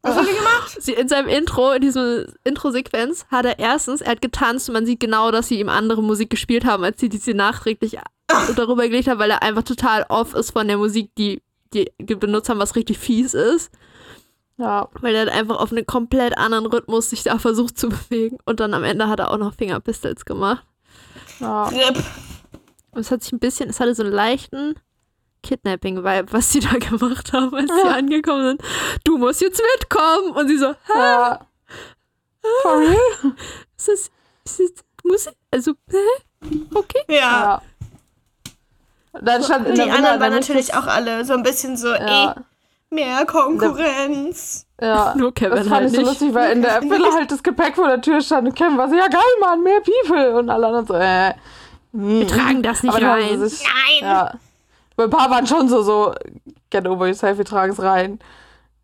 Was hat er gemacht? Sie, in seinem Intro, in diesem Intro-Sequenz, hat er erstens, er hat getanzt und man sieht genau, dass sie ihm andere Musik gespielt haben, als sie diese nachträglich darüber gelegt haben, weil er einfach total off ist von der Musik, die die benutzt haben, was richtig fies ist. Ja, Weil er hat einfach auf einen komplett anderen Rhythmus sich da versucht zu bewegen. Und dann am Ende hat er auch noch Fingerpistols gemacht. ja. Und es hat sich ein bisschen, es hatte so einen leichten Kidnapping, weil was sie da gemacht haben, als sie Ja. angekommen sind. Du musst jetzt mitkommen. Und sie so, hä? Ja. For real? Ist das, ist das, muss ich, also, hä? Okay. Ja. Ja. Dann stand in Die anderen waren natürlich auch alle so ein bisschen so, Ja, eh, mehr Konkurrenz. ja. Nur Kevin das fand halt ich so nicht. lustig, weil in der Villa halt das Gepäck vor der Tür stand und Kevin war so, ja geil, Mann, mehr People. Und alle anderen so, äh. Wir tragen das nicht Aber rein. sich, Nein! ja. Ein paar waren schon so, so, get over yourself, wir tragen es rein.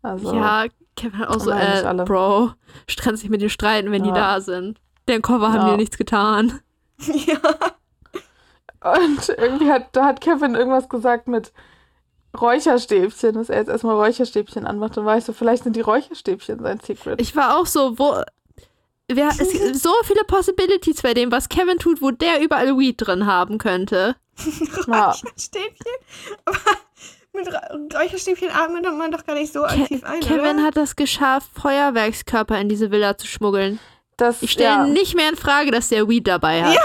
Also, Ja, Kevin hat auch so, äh, alle. Bro, du kannst dich mit denen streiten, wenn die Ja. da sind. Den Koffer haben Ja. dir nichts getan. Ja. Und irgendwie hat, da hat Kevin irgendwas gesagt mit Räucherstäbchen, dass er jetzt erstmal Räucherstäbchen anmacht. Und war ich so, vielleicht sind die Räucherstäbchen sein Secret. Ich war auch so, wo. Wer, es gibt so viele Possibilities bei dem, was Kevin tut, wo der überall Weed drin haben könnte. ja. Räucherstäbchen? Aber mit Räucherstäbchen atmet man doch gar nicht so aktiv ein, Kevin oder? hat das geschafft, Feuerwerkskörper in diese Villa zu schmuggeln. Das, Ich stelle ja. nicht mehr in Frage, dass der Weed dabei hat.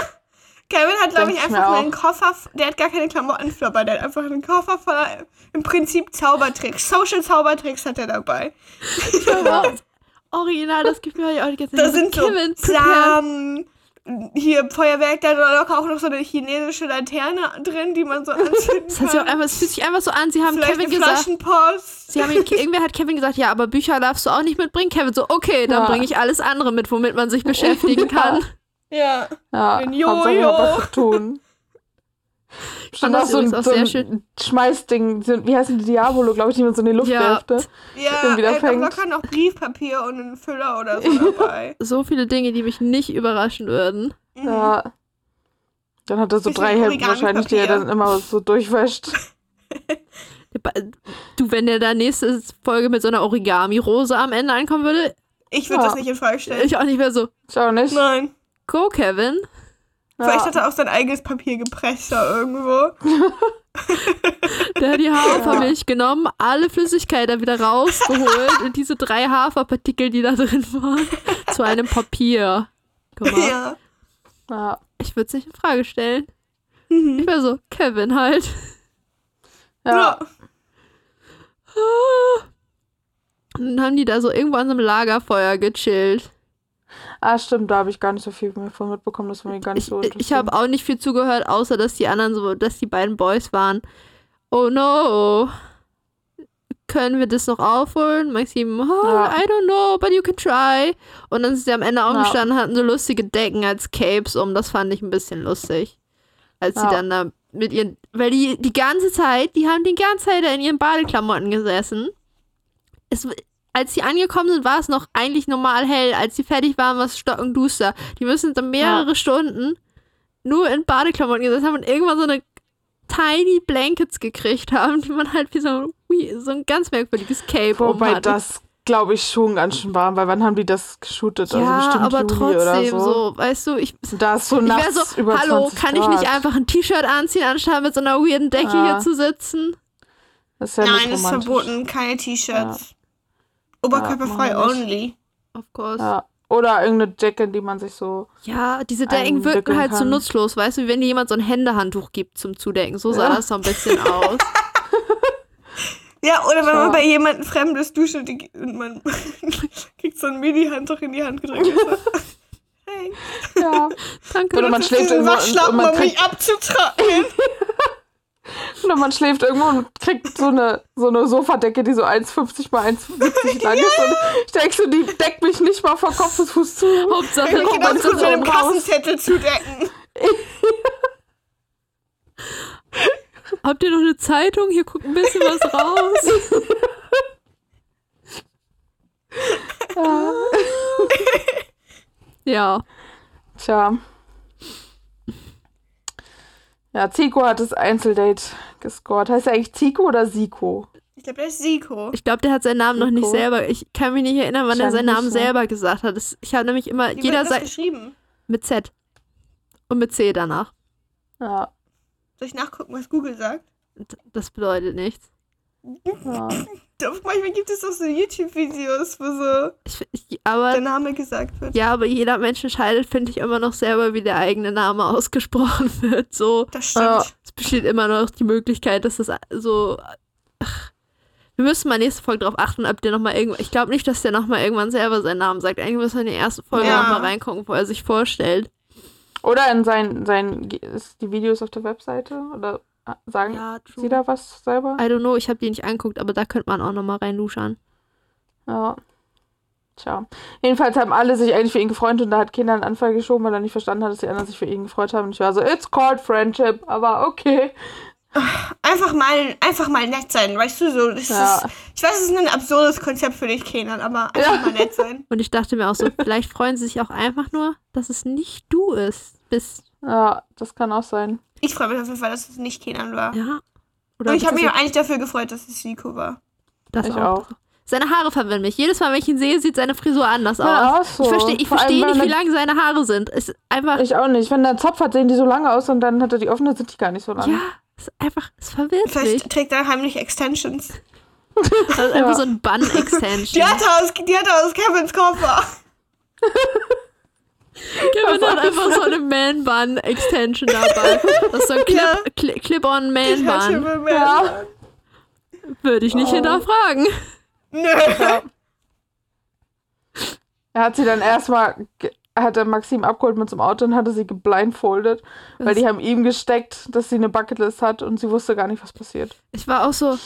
Kevin hat, glaube ich, ich mir einfach nur einen Koffer, der hat gar keine Klamotten dabei, der hat einfach einen Koffer voller, im Prinzip Zaubertricks. Social Zaubertricks hat er dabei. ja. Original, das Gefühl habe ich auch die ganze Da sind so Kevin, prepare. Samen, hier Feuerwerk, da war locker auch noch so eine chinesische Laterne drin, die man so anzünden Das kann. einfach, es fühlt sich einfach so an, sie haben Vielleicht Kevin gesagt, sie haben ihm, irgendwer hat Kevin gesagt, ja, aber Bücher darfst du auch nicht mitbringen. Kevin so, okay, dann Ja. bringe ich alles andere mit, womit man sich beschäftigen kann. Ja. Ja, ich Jojo. zu tun. Das auch so ein, auch so ein. Schmeißding, so- wie heißen die Diabolo, glaube ich, die man so in die Luft Ja. werft. Ne? Ja, wieder er hat auch fängt. locker noch Briefpapier und einen Füller oder so dabei. So viele Dinge, die mich nicht überraschen würden. Mhm. Ja. Dann hat er so Bisschen drei Hemden wahrscheinlich, die er dann immer so durchwäscht. Du, wenn der da nächste Folge mit so einer Origami-Rose am Ende ankommen würde, Ich würde Ja. das nicht in Frage stellen. ich auch nicht mehr so, Ich auch nicht. Nein. go, Kevin. Vielleicht Ja. hat er auch sein eigenes Papier gepresst da irgendwo. Der hat die Hafermilch genommen, alle Flüssigkeit da wieder rausgeholt und diese drei Haferpartikel, die da drin waren, zu einem Papier gemacht. Ja. Ja. Ich würde es nicht in Frage stellen. Mhm. Ich wäre so, Kevin halt. Ja. Ja. Und dann haben die da so irgendwo an so einem Lagerfeuer gechillt. Ah, stimmt, da habe ich gar nicht so viel mehr von mitbekommen, das war mir gar nicht Ich, so ich habe auch nicht viel zugehört, außer dass die anderen so, dass die beiden Boys waren. Oh no. Können wir das noch aufholen? Maxim, oh, Ja. I don't know, but you can try. Und dann sind sie am Ende aufgestanden, hatten so lustige Decken als Capes um. Das fand ich ein bisschen lustig. Als sie Ja. dann da mit ihren, weil die die ganze Zeit, die haben die ganze Zeit da in ihren Badeklamotten gesessen. Es, als sie angekommen sind, war es noch eigentlich normal hell. Als sie fertig waren, war es stockenduster. Die müssen dann mehrere Stunden nur in Badeklamotten gesessen haben und irgendwann so eine tiny Blankets gekriegt haben, die man halt wie so, ein- wie so ein ganz merkwürdiges Cape Wobei hatte. das, glaube ich, schon ganz schön warm, weil wann haben die das geshootet? ja, also bestimmt aber Juli trotzdem oder so. so. weißt du, ich, Da ist so ich nachts wäre so, über hallo, 20 kann ich nicht einfach ein T-Shirt anziehen, anstatt mit so einer weirden Decke Ja. hier zu sitzen? Das ist ja Nein, nicht ist verboten. Keine T-Shirts. Oberkörperfrei Ja, only. Of course. Ja. Oder irgendeine Jacke, die man sich so. Ja, diese Decken wirken halt so nutzlos, weißt du, wie wenn dir jemand so ein Händehandtuch gibt zum Zudecken. So sah Ja. das so ein bisschen aus. Ja, oder wenn Ja. man bei jemandem Fremdes duscht und, die, und man kriegt so ein Mini-Handtuch in die Hand gedrückt. hey, Ja. Danke. Oder man schläft und Waschlappen, man um mich kriegt, abzutrocknen. Oder man schläft irgendwo und kriegt so eine, so eine Sofadecke, die so 1,50 mal 1,70 lang ist. Und ich denke so, die deckt mich nicht mal von Kopf bis Fuß zu. Hauptsache, Ich kann das mit einem. Kassenzettel zudecken. Habt ihr noch eine Zeitung? Hier guckt ein bisschen was raus. Ja. Ja. Tja. Ja, Zico hat das Einzeldate gescored. Heißt er eigentlich Zico oder Siko? Ich glaube, der ist Siko. Ich glaube, der hat seinen Namen noch nicht selber. Ich kann mich nicht erinnern, wann er seinen nicht, Namen ne? selber gesagt hat. Das, ich habe nämlich immer, Wie jeder wird geschrieben? mit Z. Und mit C danach. Ja. Soll ich nachgucken, was Google sagt? Das bedeutet nichts. Ja. Manchmal gibt es doch so YouTube-Videos, wo so Ich, ich, aber der Name gesagt wird. Ja, aber jeder Mensch entscheidet, finde ich, immer noch selber, wie der eigene Name ausgesprochen wird. So, Das stimmt. Ja. ist besteht immer noch die Möglichkeit, dass das so. Ach, wir müssen mal nächste Folge darauf achten, ob der nochmal irgendwann. Ich glaube nicht, dass der nochmal irgendwann selber seinen Namen sagt. Eigentlich müssen wir in die erste Folge Ja. nochmal reingucken, wo er sich vorstellt. Oder in seinen, seinen ist die Videos auf der Webseite? Oder sagen Ja, sie da was selber? I don't know, ich habe die nicht angeguckt, aber da könnte man auch nochmal reinluschern. Ja. Tja. Jedenfalls haben alle sich eigentlich für ihn gefreut und da hat Kinder einen Anfall geschoben, weil er nicht verstanden hat, dass die anderen sich für ihn gefreut haben. Und ich war so, it's called friendship, aber okay. Einfach mal, einfach mal nett sein, weißt du, so. Das Ja. ist, ich weiß, es ist ein absurdes Konzept für dich, Kenan, aber einfach Ja. mal nett sein. Und ich dachte mir auch so, vielleicht freuen sie sich auch einfach nur, dass es nicht du ist. Bist. Ja, das kann auch sein. Ich freue mich auf jeden Fall, dass es nicht Kenan war. Ja. Oder Und ich habe mich eigentlich dafür gefreut, dass es Nico war. das Ich auch. auch. Seine Haare verwirren mich. Jedes Mal, wenn ich ihn sehe, sieht seine Frisur anders aus. Ja, auch so. Ich verstehe ich versteh nicht, wie lange seine Haare sind. Ist einfach. Ich auch nicht. Wenn er einen Zopf hat, sehen die so lange aus und dann hat er die offene, sind die gar nicht so lang. ja, es ist einfach. Es verwirrt mich. Vielleicht trägt er heimlich Extensions. Das ist einfach so ein Bun-Extension. Die hat er aus, die hat er aus Kevins Koffer. Kevin hat einfach so eine Man-Bun-Extension dabei. Das ist so ein Clip- Ja. Cli- Clip-on Ich hatte Man-Bun. bemerkt. Ja. Würde ich nicht Oh. hinterfragen. Nö. Er hat sie dann erstmal, hat er Maxim abgeholt mit zum Auto und hatte sie geblindfoldet, weil die haben ihm gesteckt, dass sie eine Bucketlist hat und sie wusste gar nicht, was passiert. Ich war auch so.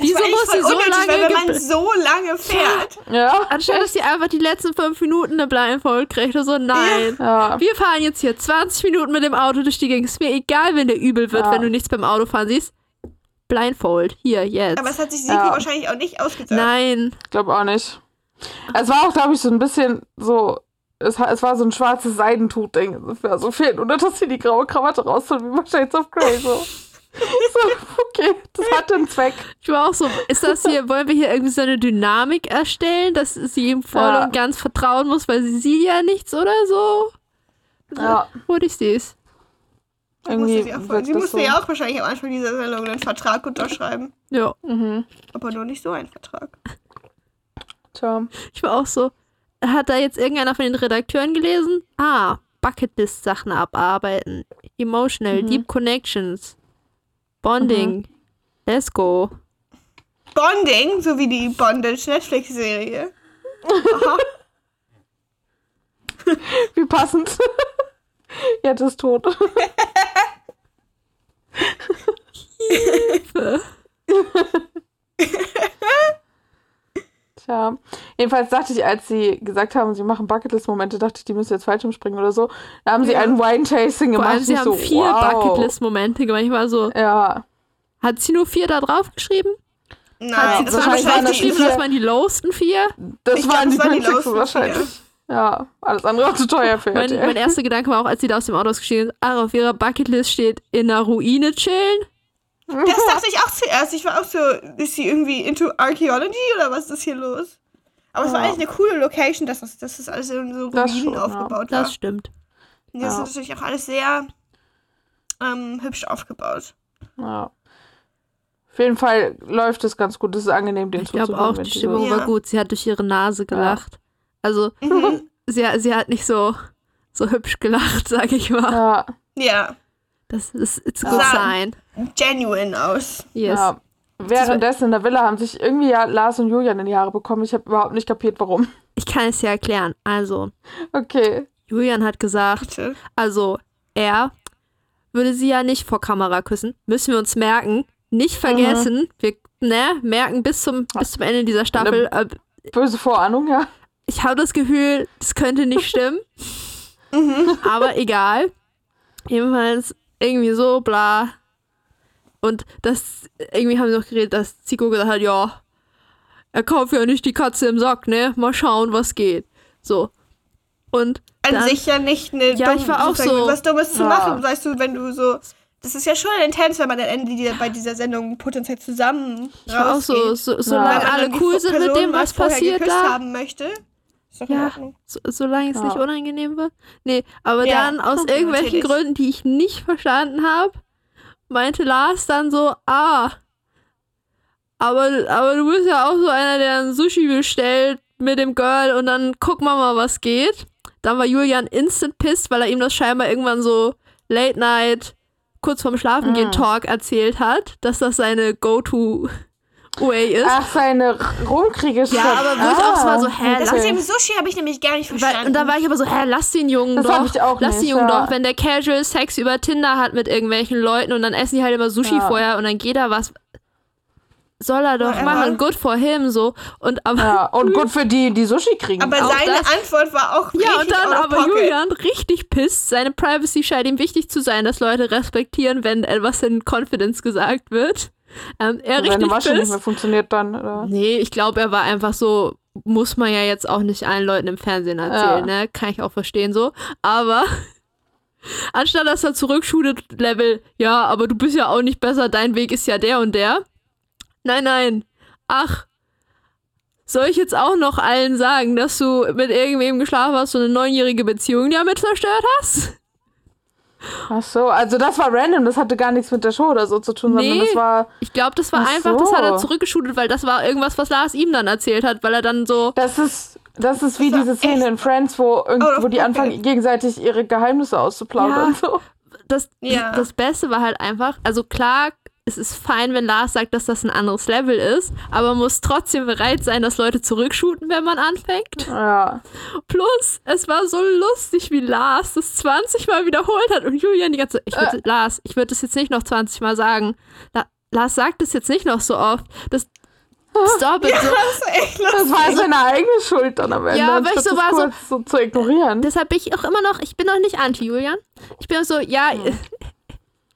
Wieso muss sie so lange weil wenn man so lange fährt. Ja. Anstatt dass sie einfach die letzten fünf Minuten eine Blindfold kriegt oder so, nein. Ja. Wir fahren jetzt hier 20 Minuten mit dem Auto durch die Gegend. Ist mir egal, wenn der übel wird, Ja. wenn du nichts beim Autofahren siehst. Blindfold. Hier, jetzt. Aber es hat sich Siko Ja. wahrscheinlich auch nicht ausgedacht. Nein. Ich glaube auch nicht. Es war auch, glaube ich, so ein bisschen so. Es, es war so ein schwarzes Seidentuch-Ding ungefähr. So fehlt. Und dass sie die graue Krawatte rausholt, wie bei Shades of Grey. So. so, okay, das hat einen Zweck. Ich war auch so, ist das hier, wollen wir hier irgendwie so eine Dynamik erstellen, dass sie ihm voll Ja. und ganz vertrauen muss, weil sie sieht ja nichts oder so? Ja, What is this? Da musste irgendwie sie, auch, sie musste so. ja auch wahrscheinlich am Anfang dieser Sendung einen Vertrag unterschreiben. Ja, Mhm. Aber nur nicht so einen Vertrag. Tja. ich war auch so, hat da jetzt irgendeiner von den Redakteuren gelesen? Ah, Bucketlist-Sachen abarbeiten. Emotional, Mhm. Deep Connections. Bonding. Let's go. Bonding, so wie die Bondage Netflix-Serie. Aha. Wie passend. Jetzt ist tot. Tja. Jedenfalls dachte ich, als sie gesagt haben, sie machen Bucketlist-Momente, dachte ich, die müssen jetzt Fallschirmspringen oder so. Da haben sie Ja. ein Wine-Tasting Vor gemacht. allem, sie Ich haben so, vier wow. Bucketlist-Momente gemacht. Ich war so, Ja. hat sie nur vier da drauf geschrieben? Nein, Hat sie das waren zwar wahrscheinlich waren das geschrieben, vier- dass man die lowsten vier? Das Ich glaub, waren das die waren günstigsten wahrscheinlich. Ja, alles andere war zu teuer für Mein, RTL. mein erster Gedanke war auch, als sie da aus dem Auto ausgestiegen sind, ach, auf ihrer Bucketlist steht, in einer Ruine chillen. Das dachte ich auch zuerst. Ich war auch so, ist sie irgendwie into Archaeology oder was ist hier los? Aber es war Ja. eigentlich eine coole Location, dass das, dass das alles in so Das Ruinen schon, ja. aufgebaut war. Das stimmt. Und das Ja. ist natürlich auch alles sehr ähm, hübsch aufgebaut. Ja. Auf jeden Fall läuft es ganz gut. Es ist angenehm, den Ich glaube zuzuhören, auch, wenn die die Stimmung Ja. war gut. Sie hat durch ihre Nase gelacht. Also, Mhm. sie, sie hat nicht so, so hübsch gelacht, sag ich mal. Ja, ja, Das ist it's Ja. good sign. Genuine aus. Yes. ja. Währenddessen in der Villa haben sich irgendwie ja Lars und Julian in die Haare bekommen. Ich habe überhaupt nicht kapiert, warum. Ich kann es ja erklären. Also, Okay. Julian hat gesagt, Bitte. also, er würde sie ja nicht vor Kamera küssen. Müssen wir uns merken. Nicht vergessen. Wir ne, merken bis zum, bis zum Ende dieser Staffel. äh, Böse Vorahnung, ja. Ich habe das Gefühl, das könnte nicht stimmen. Aber egal. Jedenfalls irgendwie so, bla. Und das, irgendwie haben sie noch geredet, dass Zico gesagt hat, ja, er kauft ja nicht die Katze im Sack, ne? Mal schauen, was geht. So. Und An dann, sich ja nicht eine Ja, ich war auch so- was Dummes zu Ja. machen, weißt du, wenn du so. Das ist ja schon intens, wenn man am Ende dieser, bei dieser Sendung potenziell zusammen ich war auch so, so Ja. solange Weil alle die cool sind mit Person dem, mal was vorher passiert da. haben möchte. Ist doch Ja. So, solange es Ja. nicht unangenehm wird. Nee, aber Ja, dann aus ja, irgendwelchen natürlich. Gründen, die ich nicht verstanden habe, meinte Lars dann so, ah, aber, aber du bist ja auch so einer, der ein Sushi bestellt mit dem Girl und dann gucken wir mal, was geht. Dann war Julian instant pissed, weil er ihm das scheinbar irgendwann so Late Night kurz vorm Schlafengehen Mm. Talk erzählt hat, dass das seine Go-To-Way ist. Ach, seine rumkriegische. Ja, aber wo ich auch so war, so, hä, Das lass mit ihn- dem Sushi habe ich nämlich gar nicht Weil, verstanden. und da war ich aber so, hä, lass den Jungen Das doch. hab ich auch lass den nicht, Jungen ja. doch, wenn der Casual Sex über Tinder hat mit irgendwelchen Leuten und dann essen die halt immer Sushi Ja. vorher und dann geht er was. Soll er doch Whatever. machen, good for him, so. Und aber. Ja, und gut für die, die Sushi kriegen. aber auch seine das- Antwort war auch Ja, und richtig dann aber pocket. Julian richtig pisst. Seine Privacy scheint ihm wichtig zu sein, dass Leute respektieren, wenn etwas in Confidence gesagt wird. Ähm, er richtig Masche nicht mehr funktioniert, dann. Oder? Nee, ich glaube, er war einfach so, muss man ja jetzt auch nicht allen Leuten im Fernsehen erzählen, ne? Kann ich auch verstehen so. Aber anstatt dass er zurückshootet, Level, ja, aber du bist ja auch nicht besser, dein Weg ist ja der und der. Nein, nein. Ach. Soll ich jetzt auch noch allen sagen, dass du mit irgendwem geschlafen hast und eine neunjährige Beziehung damit zerstört hast? Ach so, also das war random, das hatte gar nichts mit der Show oder so zu tun, sondern Nee. das war. Ich glaube, das war Ach einfach, das hat er so. zurückgeshootet, weil das war irgendwas, was Lars ihm dann erzählt hat, weil er dann so. Das ist, das ist wie Das diese Szene in Friends, wo, irgend, wo die anfangen, gegenseitig ihre Geheimnisse auszuplaudern. Ja. So. das, Ja. das Beste war halt einfach, also klar, es ist fein, wenn Lars sagt, dass das ein anderes Level ist, aber man muss trotzdem bereit sein, dass Leute zurückshooten, wenn man anfängt. Ja. Plus, es war so lustig, wie Lars das 20 Mal wiederholt hat und Julian die ganze ich würd, Lars, ich würde das jetzt nicht noch 20 Mal sagen. La Lars sagt es jetzt nicht noch so oft. Das Stop it. So. Das. Das war seine eigene Schuld dann am Ende. Ja, aber ich so war so- so zu ignorieren. Deshalb bin ich auch immer noch, ich bin noch nicht anti, Julian. Ich bin so, ja,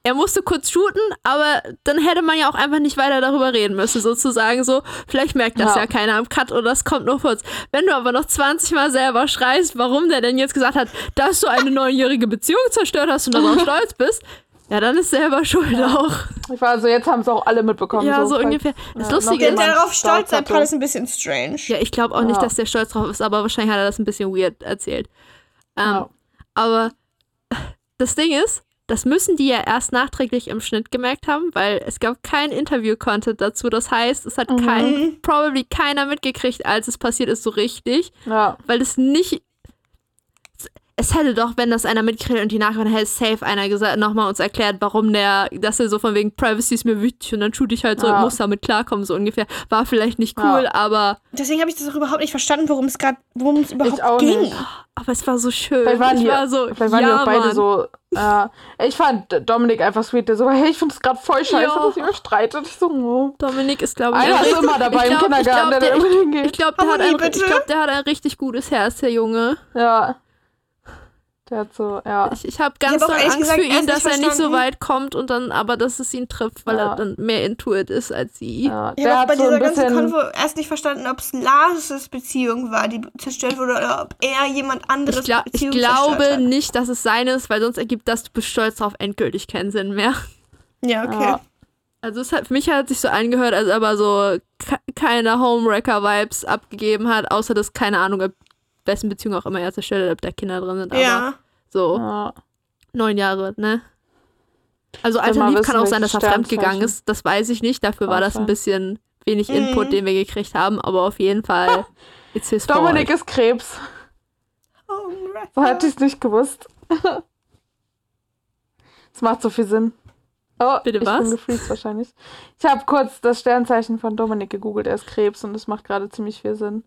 er musste kurz shooten, aber dann hätte man ja auch einfach nicht weiter darüber reden müssen, sozusagen so. Vielleicht merkt das ja, Ja. keiner am Cut oder das kommt nur kurz. Wenn du aber noch 20 Mal selber schreist, warum der denn jetzt gesagt hat, dass du eine neunjährige Beziehung zerstört hast und darauf stolz bist, ja, dann ist selber schuld auch. Ich war also, jetzt haben es auch alle mitbekommen. Ja, so ungefähr. Das ja, Lustige ist, darauf stolz sein. Part ist ein bisschen strange. ja, ich glaube auch nicht, Ja. dass der stolz drauf ist, aber wahrscheinlich hat er das ein bisschen weird erzählt. Ähm, Ja. Aber das Ding ist, das müssen die ja erst nachträglich im Schnitt gemerkt haben, weil es gab kein Interview-Content dazu. Das heißt, es hat Mhm. kein, probably keiner mitgekriegt, als es passiert ist, so richtig, Ja. weil es nicht. Es hätte doch, wenn das einer mitkriegt und die nachher hätte safe einer gesagt, nochmal uns erklärt, warum der, dass er so von wegen Privacy ist mir wichtig und dann shoot ich halt so Ja. und muss damit klarkommen, so ungefähr. War vielleicht nicht cool, Ja. aber, Deswegen habe ich das auch überhaupt nicht verstanden, worum es gerade, worum es überhaupt Ich auch ging. nicht. aber es war so schön. Vielleicht waren ich die, war so, vielleicht waren ja, die auch beide Mann. so. Ja. ich fand Dominik einfach sweet, der so, hey, ich finde es gerade voll scheiße, Ja. dass ihr euch streitet. Ich so, oh. Dominik ist, glaube ich, Einer ein ist immer dabei ich im glaub- ich Kindergarten, glaub, der da der- immer hingeht. Ich glaube, der, ein- ich glaub, der hat ein richtig gutes Herz, der Junge. Ja. Der hat so, ja. Ich, ich habe ganz hab doll ehrlich Angst gesagt für ihn, dass er nicht so weit kommt und dann, aber dass es ihn trifft, weil Ja. er dann mehr Intuit ist als sie. ja. Ich Der habe hat bei so dieser ganzen. Konvo erst nicht verstanden, ob es Lars' Beziehung war, die zerstört wurde, oder ob er jemand anderes Ich, glaub, ich Beziehung glaube nicht, dass es seine ist, weil sonst ergibt das, du bist stolz drauf, endgültig keinen Sinn mehr. Ja, okay. Ja. Also es hat, für mich hat es sich so angehört, als ob er so ke- keine Homewrecker-Vibes abgegeben hat, außer dass, keine Ahnung, wessen Beziehung auch immer er zerstört hat, ob da Kinder drin sind, aber Ja. so. Ja. neun Jahre, ne? Also alternativ wissen, kann auch sein, dass er fremdgegangen Sternzeichen. ist. Das weiß ich nicht. Dafür war das ein bisschen wenig Mhm. Input, den wir gekriegt haben. Aber auf jeden Fall, it's his Dominik ist Krebs. Oh, So hätte ich es nicht gewusst. Das macht so viel Sinn. Oh, Bitte ich was? bin wahrscheinlich. Ich habe kurz das Sternzeichen von Dominik gegoogelt. Er ist Krebs und das macht gerade ziemlich viel Sinn.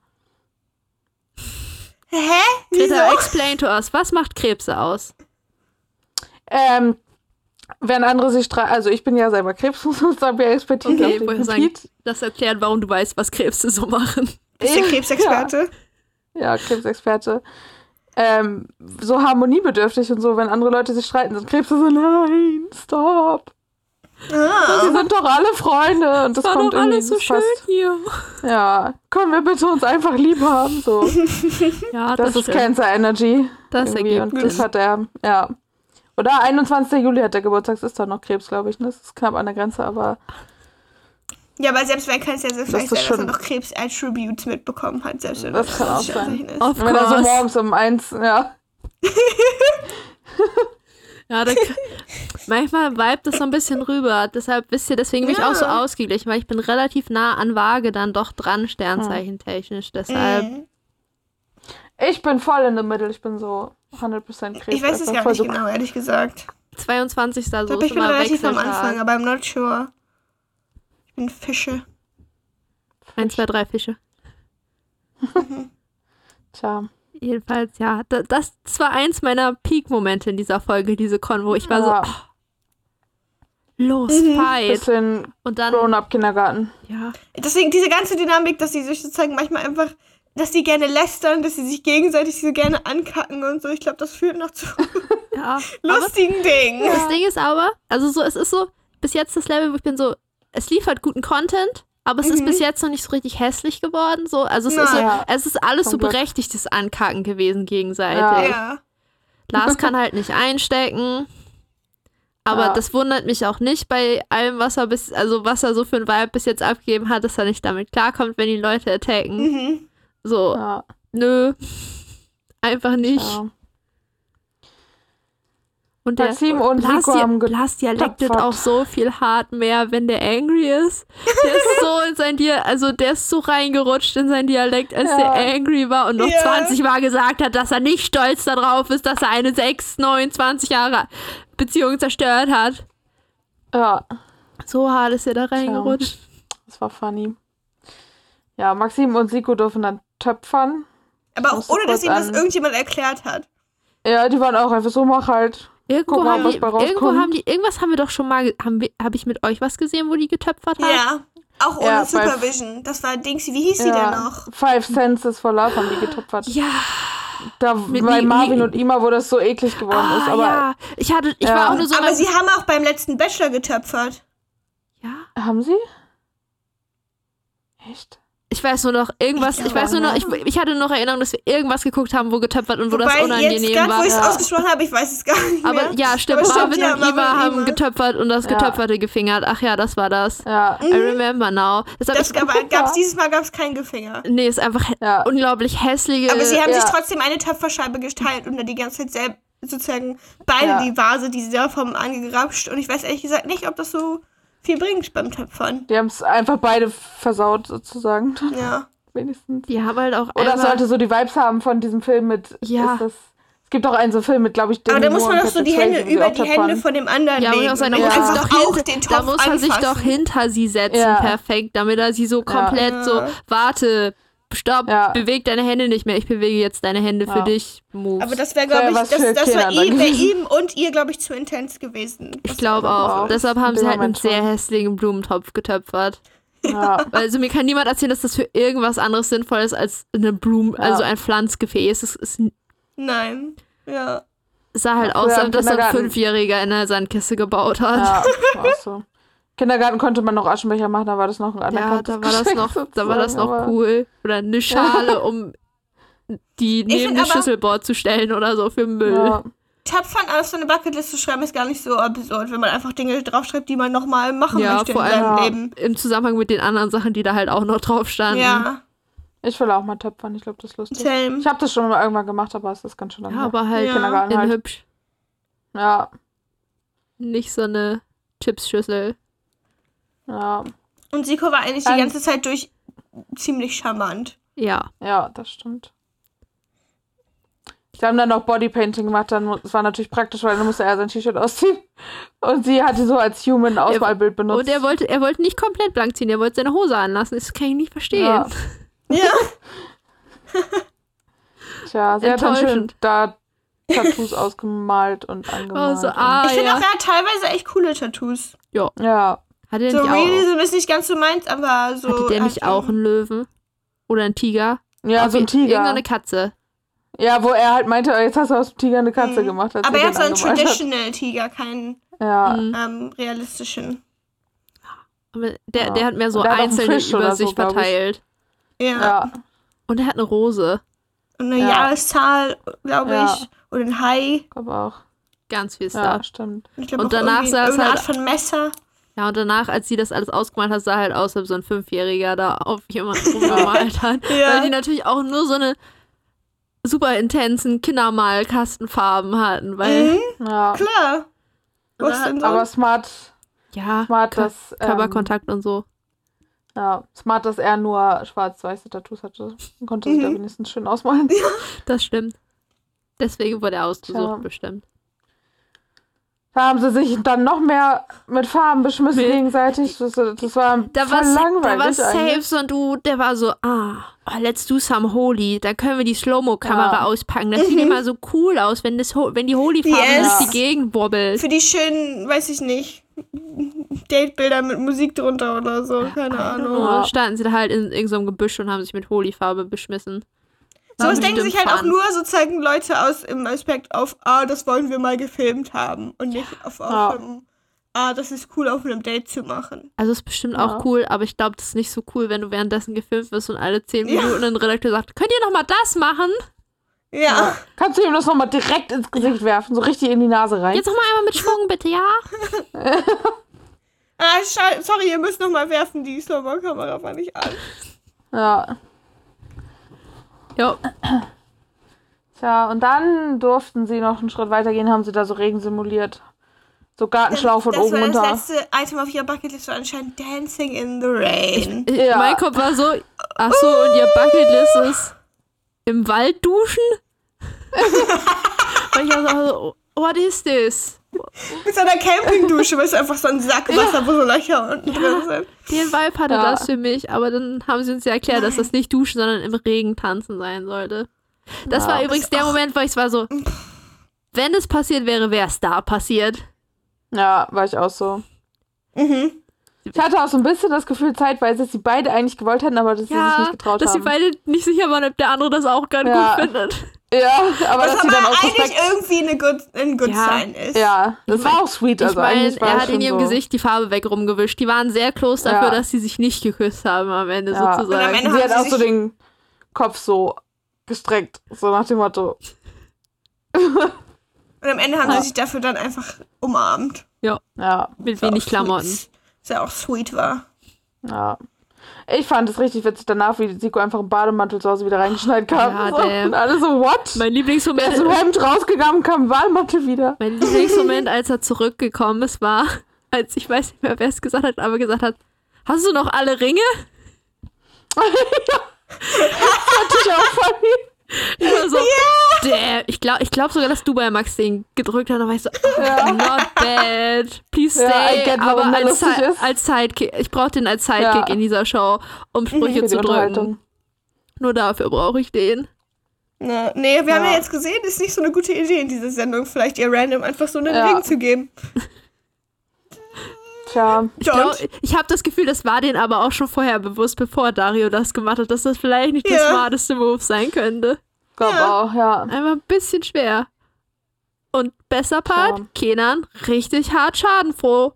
Hä? Wieso? Greta, explain to us. Was macht Krebse aus? Ähm, wenn andere sich streiten, also ich bin ja selber Krebs, muss man sagen, wir Expertise Okay, auf dem wollte sagen, das erklärt, warum du weißt, was Krebse so machen. Ist der Krebsexperte? Ja, Krebsexperte. Ähm, so harmoniebedürftig und so, wenn andere Leute sich streiten, sind Krebse so, nein, stop. Ah. Wir sind doch alle Freunde und das War kommt doch irgendwie alles so das schön passt. hier. Ja, können wir bitte uns einfach lieb haben, so. Ja, Das, das, ist stimmt. Cancer Energy. Das irgendwie. ergibt Und das hat er, ja. Oder 21. Juli hat der Geburtstag, ist doch noch Krebs, glaube ich. Ne? Das ist knapp an der Grenze, aber Ja, aber selbst wenn kann es ja sehr vielleicht ist sein, dass er schon- noch Krebs-Attributes mitbekommen hat, selbst wenn Das er kann auch 20 Jahre sein. ist. Wenn er so morgens um eins, ja. Ja, da, manchmal vibet das so ein bisschen rüber. Deshalb, wisst ihr, deswegen bin ich auch so ausgeglichen, weil ich bin relativ nah an Waage dann doch dran, sternzeichentechnisch. Deshalb, Mhm. Ich bin voll in der Mitte, ich bin so 100% Krebs. Ich weiß es einfach gar nicht so genau, ehrlich gesagt. 22. So Ich glaube, ich bin relativ am. Anfang, aber I'm not sure. Ich bin Fische. Eins, zwei, drei Fische. Tja. Jedenfalls, ja. Da, das, das war eins meiner Peak-Momente in dieser Folge, diese Konvo. Ich war Ja. so, oh, los, Mhm. fight. Bisschen Und dann, Grown-Up-Kindergarten. ja. Deswegen diese ganze Dynamik, dass sie sich sozusagen manchmal einfach, dass die gerne lästern, dass sie sich gegenseitig so gerne ankacken und so. Ich glaube, das führt noch zu ja. Lustigen Dingen. das Ding ist aber, also so, es ist so, bis jetzt das Level, wo ich bin so, es liefert guten Content, aber es ist Mhm. bis jetzt noch nicht so richtig hässlich geworden. So. Also es ist, so, Ja. es ist alles so Zum Glück. berechtigtes Ankacken gewesen gegenseitig. Ja. Ja. Lars kann halt nicht einstecken. Aber Ja. das wundert mich auch nicht bei allem, was er bis, also was er so für ein Vibe bis jetzt abgegeben hat, dass er nicht damit klarkommt, wenn die Leute attacken. Mhm. So, Ja. nö. Einfach nicht. ja. Und der Maxim und Nico haben Lars dialektet auch so viel hart mehr, wenn der angry ist. Der ist so in sein Dia also der ist so reingerutscht in sein Dialekt, als Ja. der angry war und noch Ja. 20 Mal gesagt hat, dass er nicht stolz darauf ist, dass er eine 6, 9, 20 Jahre Beziehung zerstört hat. Ja, So hart ist er da reingerutscht. das war funny. Ja, Maxim und Siko dürfen dann töpfern. Aber auch ohne, dass ihm das an- irgendjemand erklärt hat. Ja, die waren auch einfach so, mach halt. Irgendwo, Guck mal, haben die, irgendwo haben die, irgendwas haben wir doch schon mal, habe ich mit euch was gesehen, wo die getöpfert haben? Ja. Auch ohne Ja, Supervision. Das war Dingsy. Wie hieß sie denn Ja, noch? Five Senses for Love haben die getöpfert. Ja. Da Mit bei Ni- Marvin Ni- und Ima, wo das so eklig geworden Ah, ist. Aber ja. Ich hatte, ich Ja. war auch nur so. Aber sie haben auch beim letzten Bachelor getöpfert. ja. haben sie? Echt? Ich weiß nur noch irgendwas, Ich ich, weiß nur noch, ich, ich hatte noch Erinnerung, dass wir irgendwas geguckt haben, wo getöpfert und wo das Wobei jetzt unangenehm gerade, wo war. ich es Ja. ausgesprochen habe, ich weiß es gar nicht mehr. Aber ja, stimmt, Aber Marvin ja, und und haben Ima. getöpfert und das Ja. Getöpferte gefingert. Ach ja, das war das. Ja. I remember now. Das ich, gab, gab's, dieses Mal gab es keinen Gefinger. nee, ist einfach unglaublich hässliche. Aber sie haben ja. sich trotzdem eine Töpferscheibe geteilt und dann die ganze Zeit selbst sozusagen beide Ja. die Vase, die sie davon angerapscht. Und ich weiß ehrlich gesagt nicht, ob das so viel bringt beim Töpfern. Die haben es einfach beide versaut, sozusagen. Ja. Wenigstens. die haben halt auch Oder sollte so die Vibes haben von diesem Film mit. Ja. Ist das, es gibt auch einen so Film mit, glaube ich, Aber Demi da muss man doch so die Hände die über die töpfern. Hände von dem anderen ja, legen. er, da und muss, Ja. doch auch hin, den da muss er sich doch hinter sie setzen, Ja. perfekt, damit er sie so komplett Ja. so, warte, stopp, Ja. beweg deine Hände nicht mehr, ich bewege jetzt deine Hände für Ja. dich, Moves. Aber das wäre, glaube ich, das, für das war ihm, ihm und ihr, glaube ich, zu intens gewesen. ich glaube auch. auch. Deshalb haben sie halt einen sehr hässlichen Blumentopf getöpfert. Ja. Also mir kann niemand erzählen, dass das für irgendwas anderes sinnvoll ist als eine Blumen, Ja. also ein Pflanzgefäß. Es, es Nein. Ja. sah halt aus, als ob das ein. Fünfjähriger in einer Sandkiste gebaut hat. ja, war so. Kindergarten konnte man noch Aschenbecher machen, da war das noch ein Ja, anerkanntes da war das Geschenk noch, da war das noch cool. Oder eine Schale, um die neben aber- Schüsselbord zu stellen oder so für Müll. Ja. Töpfern auf so eine Bucketlist zu schreiben, ist gar nicht so absurd, wenn man einfach Dinge draufschreibt, die man nochmal machen Ja, möchte in vor seinem allem- Leben. Im Zusammenhang mit den anderen Sachen, die da halt auch noch drauf standen. Ja, Ich will auch mal töpfern, ich glaube, das ist lustig. same. Ich habe das schon mal irgendwann gemacht, aber es ist ganz schön lange. Ja, aber halt Ja. Kindergarten in halt. hübsch. Ja, Nicht so eine Chipsschüssel. Ja, Und Siko war eigentlich die Ähm. ganze Zeit durch ziemlich charmant. Ja. ja, das stimmt. Sie haben dann noch Bodypainting gemacht, dann das war natürlich praktisch, weil dann musste er sein T-Shirt ausziehen. Und sie hatte so als Human Auswahlbild benutzt. Und er wollte, er wollte nicht komplett blank ziehen, er wollte seine Hose anlassen. Das kann ich nicht verstehen. Ja. Ja. Tja, sie hat dann schön da Tattoos ausgemalt und Oh, angemalt. so, und- ah, Ich finde ja. auch, er hat teilweise echt coole Tattoos. Ja, Hat er So nicht really, auch, so ist nicht ganz so meins, aber so. hatte der nicht hat, auch ähm, einen Löwen? Oder einen Tiger? ja, so ein Auf- Tiger. Irgendeine Katze. Ja, wo er halt meinte, jetzt hast du aus dem Tiger eine Katze Mhm. gemacht. Aber er hat so einen hat. Traditional Tiger, keinen Ja, Mhm. ähm, realistischen. Aber der, Ja. der hat mehr so hat einzelne über sich so, verteilt. Ja. ja. Und er hat eine Rose. Und eine Ja. Jahreszahl, glaube Ja. ich. Und ein Hai. glaube auch. Ganz viel Ja, Stuff. stimmt. Und, ich glaub Und auch danach irgendwie sah es irgendeine halt- Art von Messer. Ja, und danach, als sie das alles ausgemalt hat, sah halt aus, als ob so ein Fünfjähriger da auf jemanden rumgemalt hat. Ja. Weil die natürlich auch nur so eine super intensen Kindermalkastenfarben hatten, weil, Mhm, Ja. klar. Was Oder- denn so? Aber smart, ja, smart, Ka- dass. Ähm, Körperkontakt und so. ja, smart, dass er nur schwarz-weiße Tattoos hatte. Dann konnte sich da Mhm. wenigstens schön ausmalen. Das stimmt. Deswegen wurde er ausgesucht, Tja. bestimmt. Da haben sie sich dann noch mehr mit Farben beschmissen Nee. gegenseitig. Das, das war Da voll sa- da war langweilig safe eigentlich. so ein Dude, der war so, ah, oh, let's do some Holy. Dann können wir die Slow-Mo-Kamera Ja. auspacken. Das sieht immer so cool aus, wenn, das, wenn die Holy-Farbe Yes. durch die Gegend wobbelt. Für die schönen, weiß ich nicht, Datebilder mit Musik drunter oder so, keine Ahnung. Ja. standen sie da halt in irgendeinem Gebüsch und haben sich mit Holy-Farbe beschmissen. So was denken sich halt auch nur sozusagen Leute aus im Aspekt auf, ah, das wollen wir mal gefilmt haben und nicht auf, auf Ja. einem, ah, das ist cool auf einem Date zu machen. Also ist bestimmt Ja. auch cool, aber ich glaube, das ist nicht so cool, wenn du währenddessen gefilmt wirst und alle zehn Ja. Minuten ein Redakteur sagt, könnt ihr noch mal das machen? Ja. Ja. Kannst du ihm das nochmal direkt ins Gesicht werfen, so richtig in die Nase rein? Jetzt noch mal einmal mit Schwung, bitte, ja? Ah, sorry, ihr müsst noch mal werfen, die Slow-Mo-Kamera war nicht an. Ja. Ja. Tja, und dann durften sie noch einen Schritt weitergehen, haben sie da so Regen simuliert. So Gartenschlauch von das oben war runter. das letzte Item auf ihrer Bucketlist, war anscheinend Dancing in the Rain. Ja. Mein Kopf war so, ach so, und ihr Bucketlist ist im Wald duschen? und ich war so, what is this? Mit seiner Campingdusche, weil es einfach so ein Sack Wasser, wo so Löcher unten drin sind. Den Vibe hatte Ja. das für mich, aber dann haben sie uns ja erklärt, dass das nicht duschen, sondern im Regen tanzen sein sollte. Das Ja. war übrigens der Moment, wo ich war so, wenn es passiert wäre, wäre es da passiert. Ja, war ich auch so. Mhm. Ich hatte auch so ein bisschen das Gefühl zeitweise, dass sie beide eigentlich gewollt hätten, aber dass sie sich Ja, nicht getraut dass sie haben. beide nicht sicher waren, ob der andere das auch Ja. gut findet. Ja, aber Was dass sie dann aus eigentlich Respekt... irgendwie eine good, ein good Ja. Sign ist. Ja, das war auch sweet. Ich Also meine, eigentlich war er hat in ihrem so. Gesicht die Farbe weg rumgewischt. Die waren sehr close dafür, Ja. dass sie sich nicht geküsst haben am Ende Ja. Und am sozusagen. Ende Sie hat haben auch so den Kopf so gestreckt, so nach dem Motto. Und am Ende haben Ja. sie sich dafür dann einfach umarmt. Ja, Ja, mit wenig auch Klamotten. Sweet, was ja auch sweet war. ja. Ich fand es richtig witzig danach, wie Siko einfach im Bademantel zu Hause wieder reingeschneit kam. Ja, so. damn. Und alle so, what? Mein Der ist im Lieblingsmoment, Hemd rausgegangen, kam im Bademantel wieder. mein Lieblingsmoment, als er zurückgekommen ist, war, als ich weiß nicht mehr, wer es gesagt hat, aber gesagt hat, hast du noch alle Ringe? Natürlich auch funny. Ich war so, damn. Ich glaube ich glaub sogar, dass du bei Max den gedrückt hast. Und war ich so, oh, not bad. Please Ja, stay. Get, aber als, als Sidekick. Ich brauche den als Sidekick Ja. in dieser Show, um Sprüche Für die zu drücken. Nur dafür brauche ich den. Ne, nee, wir haben Ja. ja jetzt gesehen, ist nicht so eine gute Idee in dieser Sendung, vielleicht ihr random einfach so einen Ja. Ring zu geben. Tja, Ich, glaub, ich habe das Gefühl, das war denen aber auch schon vorher bewusst, bevor Dario das gemacht hat, dass das vielleicht nicht der Ja. smarteste Move sein könnte. glaub Ja. auch, ja. Einfach ein bisschen schwer. Und besser Part, Ja. Kenan, richtig hart schadenfroh.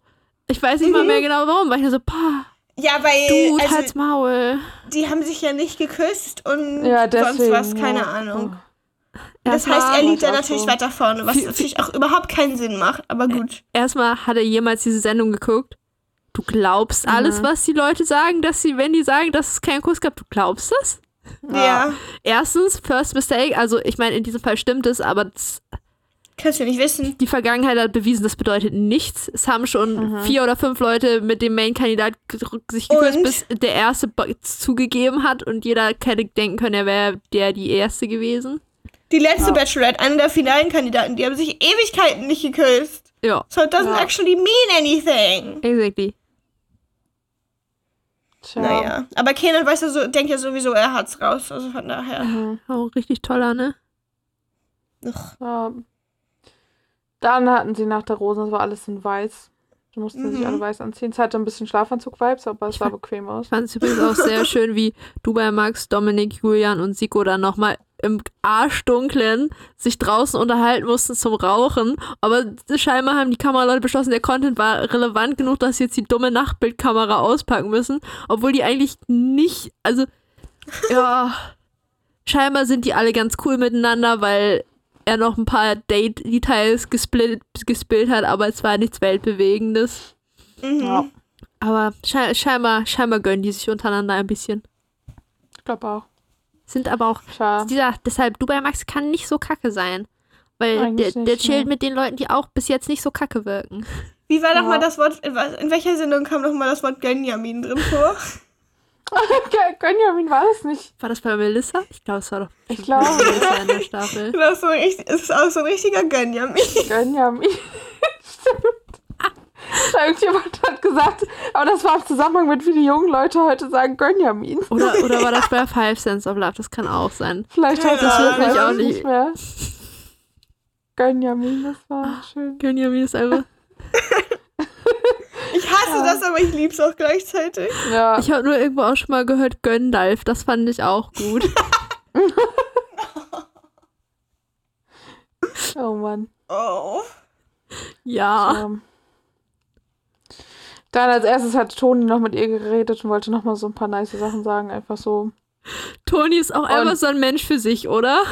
Ich weiß nicht mal Mhm. mehr genau warum, weil ich nur so, pah, Ja, weil du, also, halt's Maul. die haben sich ja nicht geküsst und Ja, sonst deswegen. was, keine ja. Ahnung. Das heißt, er liegt da natürlich so. weiter vorne, was natürlich auch überhaupt keinen Sinn macht, aber gut. Erstmal hat er jemals diese Sendung geguckt. Du glaubst alles, Mhm. was die Leute sagen, dass sie, wenn die sagen, dass es keinen Kuss gab, du glaubst das? Ja, Erstens, First Mistake, also ich meine, in diesem Fall stimmt es, aber das, kannst du nicht wissen. die Vergangenheit hat bewiesen, das bedeutet nichts. Es haben schon Mhm. vier oder fünf Leute mit dem Main-Kandidat sich geküsst, bis der erste be- zugegeben hat und jeder hätte denken können, er wäre der die erste gewesen. Die letzte Ja. Bachelorette, einer der finalen Kandidaten, die haben sich Ewigkeiten nicht geküsst. Ja, So it doesn't Ja. actually mean anything. exactly. Tja. Naja, aber Kenan weiß ja so, denkt ja sowieso, er hat's raus, also von daher. Mhm. Auch richtig toller, ne? Ugh. Ja. Dann hatten sie nach der Rosen, das war alles in weiß. Die mussten sich Mhm. alle weiß anziehen. Es hatte ein bisschen Schlafanzug-Vibes, aber es sah bequem aus. Ich fand es übrigens auch sehr schön, wie du bei Max, Dominik, Julian und Siko dann nochmal im Arschdunklen sich draußen unterhalten mussten zum Rauchen. Aber scheinbar haben die Kameraleute beschlossen, der Content war relevant genug, dass sie jetzt die dumme Nachtbildkamera auspacken müssen. Obwohl die eigentlich nicht, also, ja, scheinbar sind die alle ganz cool miteinander, weil er noch ein paar Date-Details gesplit, gespillt hat, aber es war nichts Weltbewegendes. Mhm. Ja, Aber schei scheinbar, scheinbar gönnen die sich untereinander ein bisschen. ich glaube auch. Sind aber auch, Tja. dieser, deshalb, du bei Max kann nicht so kacke sein. Weil der, Eigentlich der nicht, chillt ne. mit den Leuten, die auch bis jetzt nicht so kacke wirken. Wie war Ja. noch mal das Wort, in, welcher Sendung kam noch mal das Wort Gönjamin drin vor? Gönjamin war das nicht. War das bei Melissa? Ich glaube, es war doch Ich glaube. Melissa in der Staffel. Das ist, so ein, richtig- das ist auch so ein richtiger Gönjamin. Gönjamin. Irgendjemand hat gesagt, aber das war im Zusammenhang mit, wie die jungen Leute heute sagen, Gönjamin. Oder, oder war das bei Five Sense of Love? Das kann auch sein. Vielleicht Ja, heute das mich auch ich nicht- mehr. Gönjamin, das war schön. Gönjamin ist einfach. Ich hasse das, aber ich lieb's auch gleichzeitig. Ja, Ich habe nur irgendwo auch schon mal gehört Göndalf. Das fand ich auch gut. oh Mann. Oh. Ja. Ähm. Dann als erstes hat Toni noch mit ihr geredet und wollte noch mal so ein paar nice Sachen sagen. Einfach so. Toni ist auch einfach so ein Mensch für sich, oder?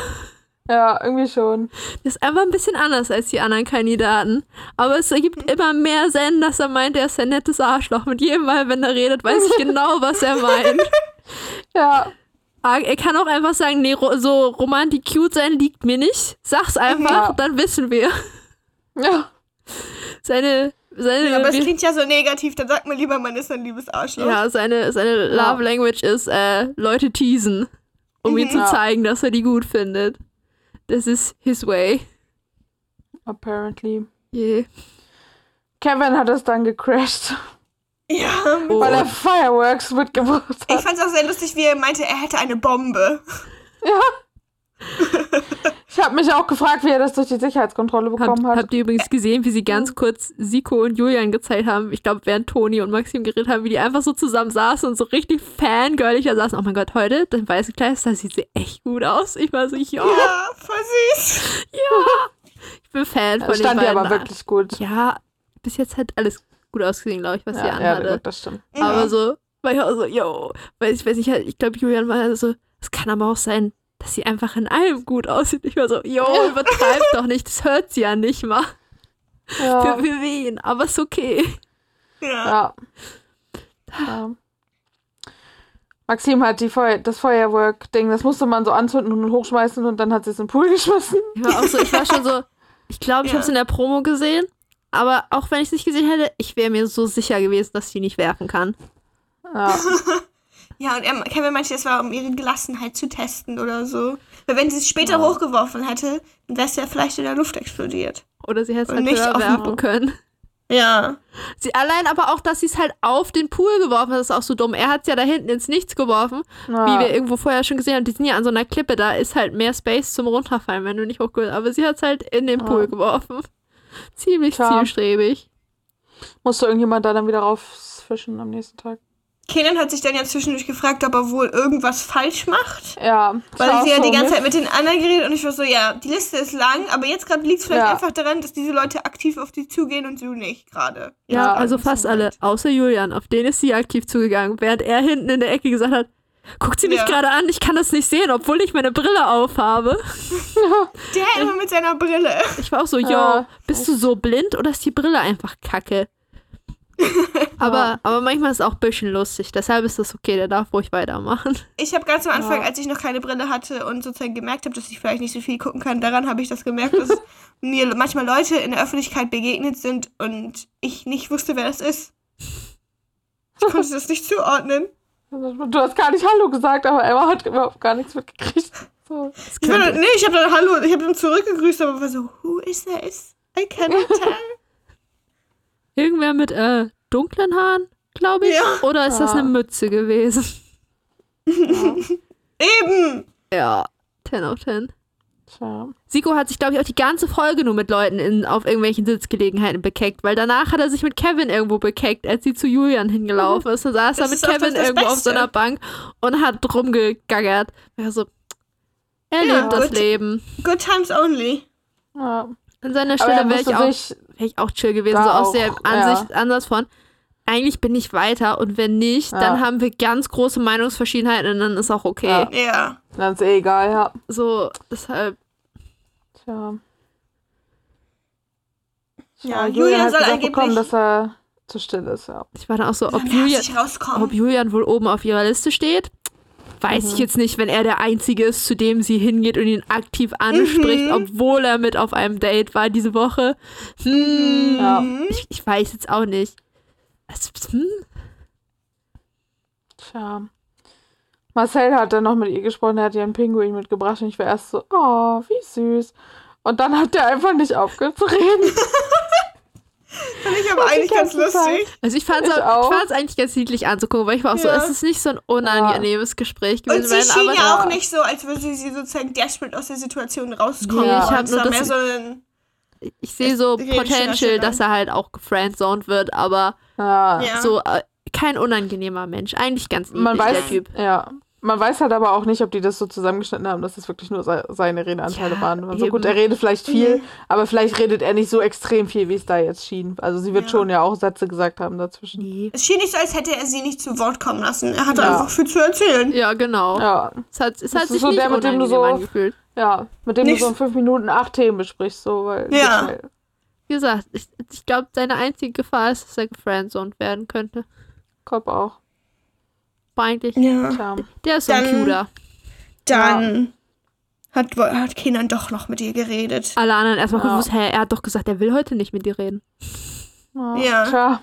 Ja, irgendwie schon. Der ist einfach ein bisschen anders als die anderen Kandidaten. Aber es ergibt immer mehr Sinn, dass er meint, er ist ein nettes Arschloch. Mit jedem Mal, wenn er redet, weiß ich genau, was er meint. Ja, Ah, Er kann auch einfach sagen, nee, so romantik cute sein liegt mir nicht. Sag's einfach, Ja. dann wissen wir. ja. Seine, seine, Ja, aber es klingt ja so negativ, dann sagt man lieber, man ist ein liebes Arschloch. ja, seine, seine Ja. Love Language ist, äh, Leute teasen, um ihm Mhm. zu Ja. zeigen, dass er die gut findet. Das ist his way. Apparently. Yeah. Kevin hat es dann gecrashed, Ja. Oh. weil er Fireworks mitgebracht Ich hat. fand's auch sehr lustig, wie er meinte, er hätte eine Bombe. Ich habe mich auch gefragt, wie er das durch die Sicherheitskontrolle bekommen hat. habt ihr übrigens gesehen, wie sie ganz kurz Siko und Julian gezeigt haben? Ich glaube, während Toni und Maxim geredet haben, wie die einfach so zusammen saßen und so richtig fangirlig da saßen. Oh mein Gott, heute, das weiße Kleid, das sieht sie echt gut aus. Ich war so, ja, Ja, voll süß. ich bin Fan von Das den stand ja beiden. aber wirklich gut. Ja, bis jetzt hat alles gut ausgesehen, glaube ich, was sie Ja, ja, anhatte. gut, das stimmt. aber so, war ich auch so, yo, weil ich weiß nicht, ich glaube, Julian war so, es kann aber auch sein, dass sie einfach in allem gut aussieht. Ich war so, yo, übertreib doch nicht, das hört sie ja nicht mal. Ja. Für, für wen? Aber ist okay. Ja. Ja. ja. Maxim hat die Feu das Feuerwerk-Ding, das musste man so anzünden und hochschmeißen und dann hat sie es in den Pool geschmissen. Ich war auch so, ich war schon so, ich glaube, ich Ja. habe es in der Promo gesehen, aber auch wenn ich es nicht gesehen hätte, ich wäre mir so sicher gewesen, dass sie nicht werfen kann. Ja. Ja, und er, Kevin meinte, das war, um ihre Gelassenheit zu testen oder so. Weil wenn sie es später Ja. hochgeworfen hätte, dann wäre es ja vielleicht in der Luft explodiert. Oder sie hätte es halt nicht höher werfen können. Ja. Sie, allein aber auch, dass sie es halt auf den Pool geworfen hat, ist auch so dumm. Er hat es ja da hinten ins Nichts geworfen, ja. wie wir irgendwo vorher schon gesehen haben. Die sind ja an so einer Klippe, da ist halt mehr Space zum Runterfallen, wenn du nicht hochgehst. Aber sie hat es halt in den Ja. Pool geworfen. Ziemlich Tja. zielstrebig. Musste irgendjemand da dann wieder rausfischen am nächsten Tag. Kenan hat sich dann ja zwischendurch gefragt, ob er wohl irgendwas falsch macht. Ja. Weil sie ja die ganze. Zeit mit den anderen geredet und ich war so, ja, die Liste ist lang, aber jetzt gerade liegt es vielleicht Ja. einfach daran, dass diese Leute aktiv auf die zugehen und du nicht gerade. Ja, Ja, also fast alle, halt- außer Julian. Auf den ist sie aktiv zugegangen, während er hinten in der Ecke gesagt hat, guckt sie mich Ja. gerade an, ich kann das nicht sehen, obwohl ich meine Brille aufhabe. Der immer mit seiner Brille. Ich war auch so, yo, Ja. bist du so blind oder ist die Brille einfach kacke? aber, aber manchmal ist es auch ein bisschen lustig, deshalb ist das okay, der darf ruhig weitermachen. Ich habe ganz am Anfang, Ja. als ich noch keine Brille hatte und sozusagen gemerkt habe, dass ich vielleicht nicht so viel gucken kann, daran habe ich das gemerkt, dass mir manchmal Leute in der Öffentlichkeit begegnet sind und ich nicht wusste, wer das ist. Ich konnte das nicht zuordnen. Du hast gar nicht Hallo gesagt, aber Emma hat überhaupt gar nichts mitgekriegt. So. Ich dann, nee, ich habe dann Hallo, ich habe dann zurückgegrüßt, aber war so, who is this? I cannot tell. Irgendwer mit äh, dunklen Haaren, glaube ich. Ja. Oder ist das Ja. eine Mütze gewesen? Eben. Ja, 10 auf 10. Tja. Siko hat sich, glaube ich, auch die ganze Folge nur mit Leuten in, auf irgendwelchen Sitzgelegenheiten bekeckt, weil danach hat er sich mit Kevin irgendwo bekeckt, als sie zu Julian hingelaufen ist. Da saß er Das mit ist auch Kevin irgendwo auf so Beste. einer Bank und hat rumgegaggert. Ja, so, er Ja, lebt das. Leben. Good times only. Ja. An seiner er Stelle wäre ich, auch- sich wär ich auch chill gewesen, Da so aus auch, der ja. Ansicht, Ansatz von, eigentlich bin ich weiter und wenn nicht, Ja. dann haben wir ganz große Meinungsverschiedenheiten und dann ist auch okay. Ja. Ja. Dann ist eh egal, ja. So, deshalb, Tja. Ja, Julian Julian hat soll angeblich bekommen, dass er zu still ist, ja. ich war dann auch so, ob Julian, ob Julian wohl oben auf ihrer Liste steht. Weiß Mhm. ich jetzt nicht, wenn er der Einzige ist, zu dem sie hingeht und ihn aktiv anspricht, Mhm. obwohl er mit auf einem Date war diese Woche. Hm, Ja. ich, ich weiß jetzt auch nicht. Es, hm? Tja. Marcel hat dann noch mit ihr gesprochen, er hat ihr einen Pinguin mitgebracht und ich war erst so, oh, wie süß. Und dann hat er einfach nicht aufgehört zu reden. Fand ich aber eigentlich ganz lustig. Also ich fand es eigentlich ganz niedlich anzugucken, weil ich war auch so, Ja. es ist nicht so ein unangenehmes Gespräch Und gewesen. sie werden, schien aber ja auch Ja. nicht so, als würde sie sozusagen desperate aus der Situation rauskommen. Nee, ich hab es nur das- mehr so ein, ich sehe so Potential, dass er halt auch gefriendzoned wird, aber Ja. ja. so äh, kein unangenehmer Mensch. Eigentlich ganz niedlich, Man weiß, der Typ. ja. Man weiß halt aber auch nicht, ob die das so zusammengeschnitten haben, dass das wirklich nur se seine Redeanteile Ja, waren. Also eben. gut, er redet vielleicht viel, Mhm. aber vielleicht redet er nicht so extrem viel, wie es da jetzt schien. Also sie wird Ja. schon ja auch Sätze gesagt haben dazwischen. Nee. Es schien nicht so, als hätte er sie nicht zu Wort kommen lassen. Er hatte Ja. einfach viel zu erzählen. Ja, genau. Ja, Es hat, es Das hat sich so nicht der, mit dem du so- angefühlt. ja. Mit dem Nicht- du so in fünf Minuten acht Themen besprichst, so, weil. Ja. Wie gesagt, ich, ich glaube, seine einzige Gefahr ist, dass er gefriendzoned werden könnte. Kopf auch. Eigentlich, Ja. Tja. der ist so ein Dann- Cuter. Dann hat, hat Kenan doch noch mit ihr geredet. Alle anderen erstmal Ja. gewusst, hä, er hat doch gesagt, er will heute nicht mit dir reden. Ja. Ja.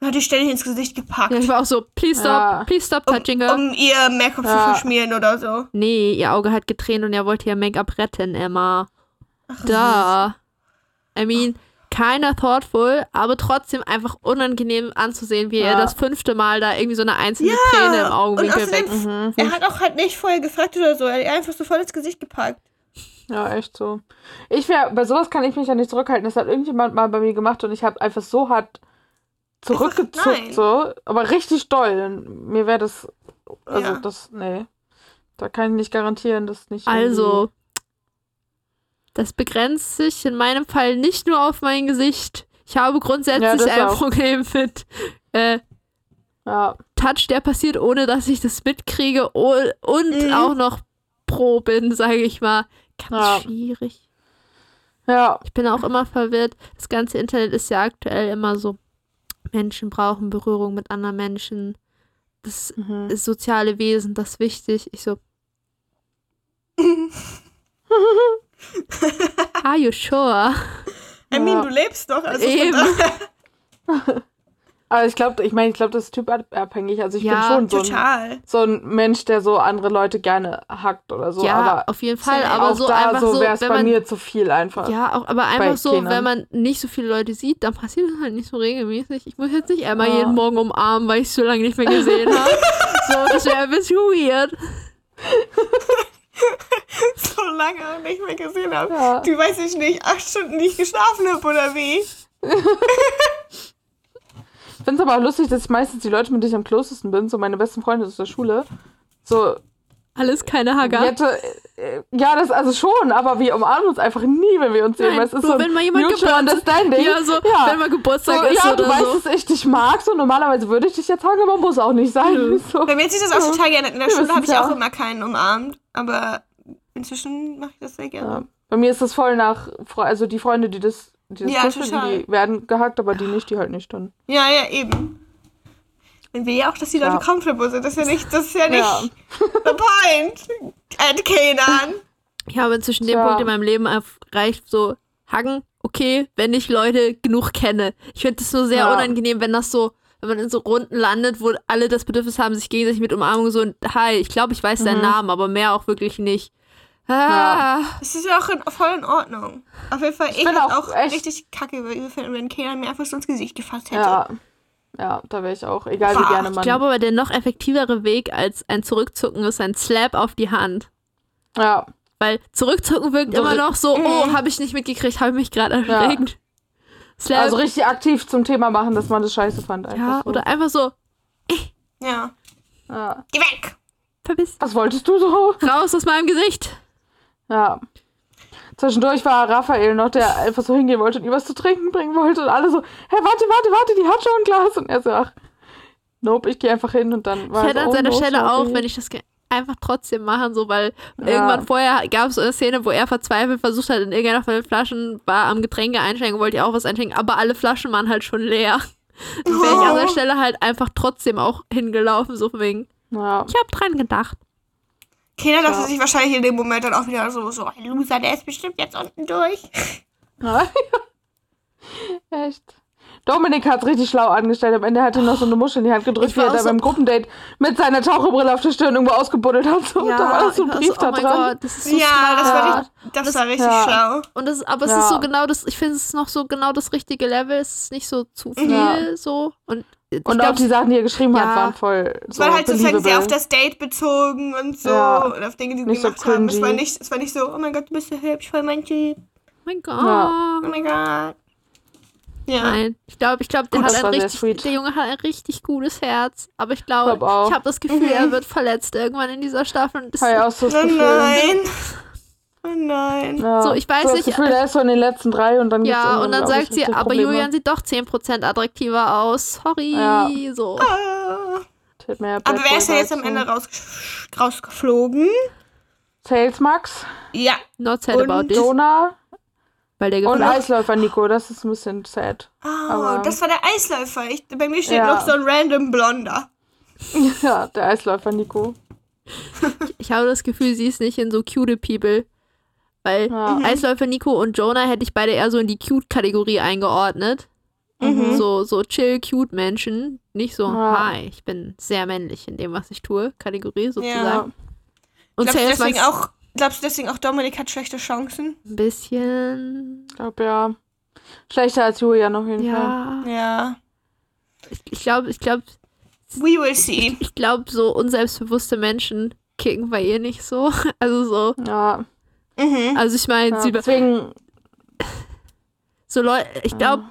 Er hat die ständig ins Gesicht gepackt, Ja, ich war auch so, please stop, Ja. please stop touching her. um ihr Make-up zu Ja. verschmieren oder so. Nee, ihr Auge hat getränt und er wollte ihr Make-up retten, Emma. Da. I mean, keiner thoughtful, aber trotzdem einfach unangenehm anzusehen, wie er Ja. das fünfte Mal da irgendwie so eine einzelne Ja, Träne im Augenwinkel außerdem- Mhm. Er hat auch halt nicht vorher gefragt oder so. Er hat einfach so voll ins Gesicht gepackt. Ja, echt so. Ich wäre, bei sowas kann ich mich ja nicht zurückhalten. Das hat irgendjemand mal bei mir gemacht und ich habe einfach so hart zurückgezuckt, so, aber richtig doll. Und Mir wäre das, also Ja. das, nee. Da kann ich nicht garantieren, dass nicht. Also, das begrenzt sich in meinem Fall nicht nur auf mein Gesicht. Ich habe Ja, grundsätzlich das ein auch. Problem mit äh, Ja, Touch, der passiert, ohne dass ich das mitkriege und Mhm. auch noch pro bin, sage ich mal. Ganz Ja. schwierig. ja, Ich bin auch immer verwirrt. Das ganze Internet ist ja aktuell immer so. Menschen brauchen Berührung mit anderen Menschen. Das mhm. ist soziale Wesen, das ist wichtig. Ich so. Are you sure? I mean, Ja. du lebst doch. Also Eben. Aber ich glaube, ich meine, ich glaube, das ist typabhängig. Also ich Ja, bin schon so ein, so ein Mensch, der so andere Leute gerne hackt oder so. ja, aber auf jeden Fall. Aber auch so da einfach so wäre es bei man mir zu viel einfach. Ja, auch, aber einfach so, Kindern. wenn man nicht so viele Leute sieht, dann passiert es halt nicht so regelmäßig. Ich muss jetzt nicht Emma Ja. jeden Morgen umarmen, weil ich es so lange nicht mehr gesehen habe. so, das wäre ein bisschen weird. So lange nicht mehr gesehen habe. Ja. Du weiß ich nicht, acht Stunden nicht geschlafen habe oder wie? Ich finde es aber auch lustig, dass ich meistens die Leute, mit denen ich am closesten bin, so meine besten Freunde aus der Schule, so, Alles keine Hager. Jette, äh, ja, das also schon, aber wir umarmen uns einfach nie, wenn wir uns sehen, Nein, es ist nur so wenn mal jemand mutual Geburtstag- understanding. Ja, so, ja. wenn mal so, Geburtstag ist ja, du oder weißt, so. dass ich dich mag, so normalerweise würde ich dich jetzt hagen, aber muss auch nicht sein. So. Bei mir hat sich das auch total geändert. In der Wir Schule habe ich auch immer keinen umarmt. Aber inzwischen mache ich das sehr Ja. gerne. Bei mir ist das voll nach, Fre- also die Freunde, die das, die das Ja, total. die werden gehackt, aber die nicht, die halt nicht dann. Ja, ja, eben. Man will ja auch, dass die Leute Ja. comfortable sind. Das ist ja nicht, das ist ja nicht Ja. the point. At Kenan. Ich habe inzwischen den. Punkt in meinem Leben erreicht, so, Hagen, okay, wenn ich Leute genug kenne. Ich finde es nur sehr Ja. unangenehm, wenn das so, wenn man in so Runden landet, wo alle das Bedürfnis haben, sich gegenseitig mit Umarmung so, hi, ich glaube, ich weiß deinen Mhm. Namen, aber mehr auch wirklich nicht. Ah, Das ist ja auch in, voll in Ordnung. Auf jeden Fall, ich, hätte auch auch, echt- richtig kacke wenn Kenan mir einfach so ins Gesicht gefasst hätte. Ja. Ja, da wäre ich auch, egal wie Boah, gerne Ich man. glaube aber, der noch effektivere Weg als ein Zurückzucken ist ein Slap auf die Hand. ja. Weil zurückzucken wirkt So immer noch so, oh, Mhm. habe ich nicht mitgekriegt, habe ich mich gerade Ja. Slap, Also richtig aktiv zum Thema machen, dass man das scheiße fand. Einfach ja, so. oder einfach so, Ja. Ja. Geh weg! verpiss, Was wolltest du so? raus aus meinem Gesicht. Ja. Zwischendurch war Raphael noch, der einfach so hingehen wollte und ihm was zu trinken bringen wollte und alle so, hey, warte, warte, warte, die hat schon ein Glas. Und er so, ach, nope, ich gehe einfach hin und dann war Ich hätte an oh, seiner no, Stelle sorry. auch, wenn ich das einfach trotzdem machen, so, weil Ja. irgendwann vorher gab es eine Szene, wo er verzweifelt versucht hat, in irgendeiner von den Flaschen war am Getränke einschenken, wollte ja auch was einschenken, aber alle Flaschen waren halt schon leer. Dann wäre ich an der Stelle halt einfach trotzdem auch hingelaufen, so von wegen, Ja. ich hab dran gedacht. Kenan dachte Ja. sich wahrscheinlich in dem Moment dann auch wieder so, so ein Loser, der ist bestimmt jetzt unten durch. ja. Echt. Dominik hat's richtig schlau angestellt. Am Ende hat er noch so eine Muschel in die Hand gedrückt, wie er da so- beim Gruppendate mit seiner Taucherbrille auf der Stirn irgendwo ausgebuddelt hat. So, da war alles so ein Brief so, da oh dran. Gott, das ist so ja, smart. das war, Ja. richtig, das Das- war richtig ja. schlau. Und das, aber es Ja. ist so genau das, ich finde es ist noch so genau das richtige Level, es ist nicht so zu viel Ja. so. Und ich Und glaub, auch die Sachen, die er geschrieben Ja. hat, waren voll Es so war halt sozusagen sehr auf das Date bezogen und so. Ja. Und auf Dinge, die sie Nicht so gemacht haben. Es war, nicht, es war nicht so, oh mein Gott, du bist so hübsch, voll mein Typ. oh mein Gott. Ja. Oh mein Gott. Ja. Nein, ich glaube, ich glaube, der Gut, hat ein richtig, der Junge hat ein richtig gutes Herz. Aber ich glaube, Glaub auch. ich habe das Gefühl, Mhm. er wird verletzt irgendwann in dieser Staffel. Und das, ich auch so das Oh Gefühl. nein. Oh nein. Ja. So, ich weiß so nicht, Das Gefühl, er ist so in den letzten drei und dann ja, und dann sagt sie, aber Probleme. Julian sieht doch 10% attraktiver aus. Sorry. Ja. So. Ah. Aber wer ist ja jetzt am Ende raus, rausgeflogen? Sales Max, Ja. Not sad Und about this. Jonah Weil der und. Eisläufer Nico. Das ist ein bisschen sad. Oh, Aber- das war der Eisläufer. Ich, bei mir steht Ja. noch so ein random Blonder. Ja, der Eisläufer Nico. Ich habe das Gefühl, sie ist nicht in so cute People. Weil Ja. Eisläufer Nico und Jonah hätte ich beide eher so in die Cute-Kategorie eingeordnet. Mhm. So, so chill, cute Menschen. Nicht so, Ja. hi, ich bin sehr männlich in dem, was ich tue. Kategorie sozusagen. Ja. Und du, Sales deswegen auch, glaubst du deswegen auch, Dominik hat schlechte Chancen? ein bisschen. Ich glaube ja. Schlechter als Julian auf jeden Fall. Ja. Ja. Ich, ich glaube, ich glaube, We will see. ich glaube, so unselbstbewusste Menschen kicken bei ihr nicht so. Also so. Ja. Mhm. Also ich meine, ja. sie Deswegen, so Leute, ich glaube,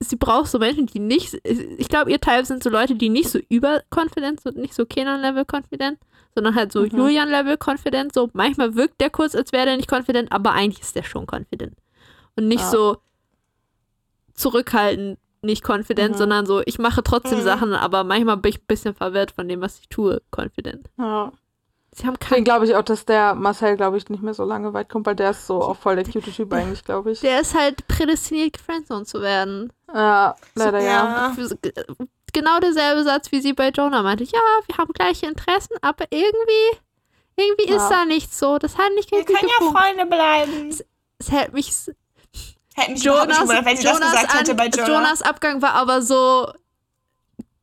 sie braucht so Menschen, die nicht, ich glaube, ihr Type sind so Leute, die nicht so überconfident sind, nicht so Kenan-Level confident, sondern halt so Mhm. Julian-Level confident. So manchmal wirkt der kurz, als wäre der nicht confident, aber eigentlich ist der schon confident. Und nicht Ja. so zurückhaltend, nicht confident, Mhm. sondern so, ich mache trotzdem Mhm. Sachen, aber manchmal bin ich ein bisschen verwirrt von dem, was ich tue, confident. ja. Sie haben keinen. glaube ich auch, dass der Marcel, glaube ich, nicht mehr so lange weit kommt, weil der ist so auch voll der cute Typ eigentlich, glaube ich. Der ist halt prädestiniert, Friendzone zu werden. Ja, leider ja. Ja. Genau derselbe Satz, wie sie bei Jonah meinte. Ja, wir haben gleiche Interessen, aber irgendwie, irgendwie Ja. ist da nichts so. Das hat nicht Wir richtig können ja gefunkt. Freunde bleiben. Es hält mich. Hätten mich überhaupt nicht Jonas, gewundert, wenn sie das Jonas, gesagt hätte an, bei Jonah. Jonas Abgang war aber so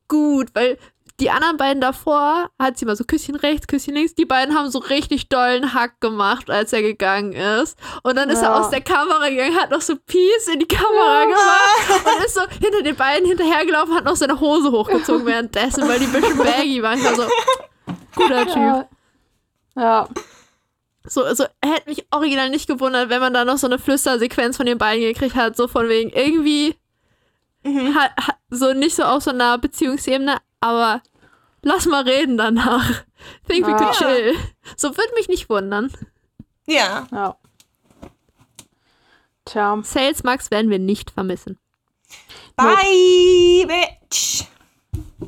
gut, weil die anderen beiden davor hat sie mal so Küsschen rechts, Küsschen links. Die beiden haben so richtig dollen Hack gemacht, als er gegangen ist. Und dann ist er Ja. aus der Kamera gegangen, hat noch so Peace in die Kamera gemacht und ist so hinter den beiden hinterhergelaufen, hat noch seine Hose hochgezogen währenddessen, weil die ein bisschen baggy waren. Ich war so, guter Typ. Ja. ja. So, also hätte mich original nicht gewundert, wenn man da noch so eine Flüstersequenz von den beiden gekriegt hat, so von wegen irgendwie Mhm. ha, ha, so nicht so auf so einer Beziehungsebene, aber lass mal reden danach. Think we could chill. So würde mich nicht wundern. Ja. Ja. Tja. Sales Max werden wir nicht vermissen. Bye, bitch.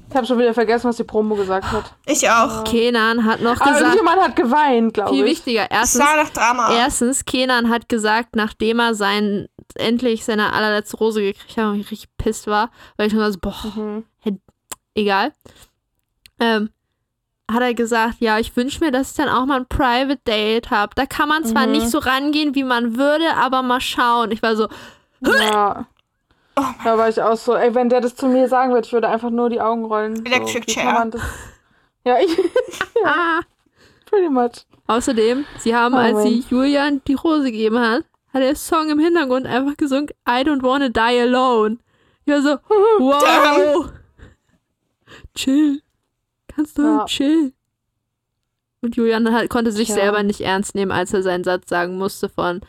Ich habe schon wieder vergessen, was die Promo gesagt hat. Ich auch. Kenan hat noch Aber gesagt, irgendjemand hat geweint, glaube viel ich. wichtiger, Es erstens, sah nach Drama. erstens, Kenan hat gesagt, nachdem er sein, endlich seine allerletzte Rose gekriegt hat und ich richtig pisst war, weil ich schon so, boah, Mhm. egal. Ähm, hat er gesagt, ja, ich wünsche mir, dass ich dann auch mal ein Private Date habe. Da kann man zwar Mhm. nicht so rangehen, wie man würde, aber mal schauen. Ich war so, Ja. Oh da war ich auch so, ey, wenn der das zu mir sagen würde, ich würde einfach nur die Augen rollen. Electric so, Chair. man Ja, ich, ah. pretty much. Außerdem, sie haben, Oh, als sie Mann. Julian die Rose gegeben hat, hat der Song im Hintergrund einfach gesungen, I don't wanna die alone. Ich war so, wow. Chill. Kannst du Ja. chill. Und Julian hat, konnte sich Tja. selber nicht ernst nehmen, als er seinen Satz sagen musste von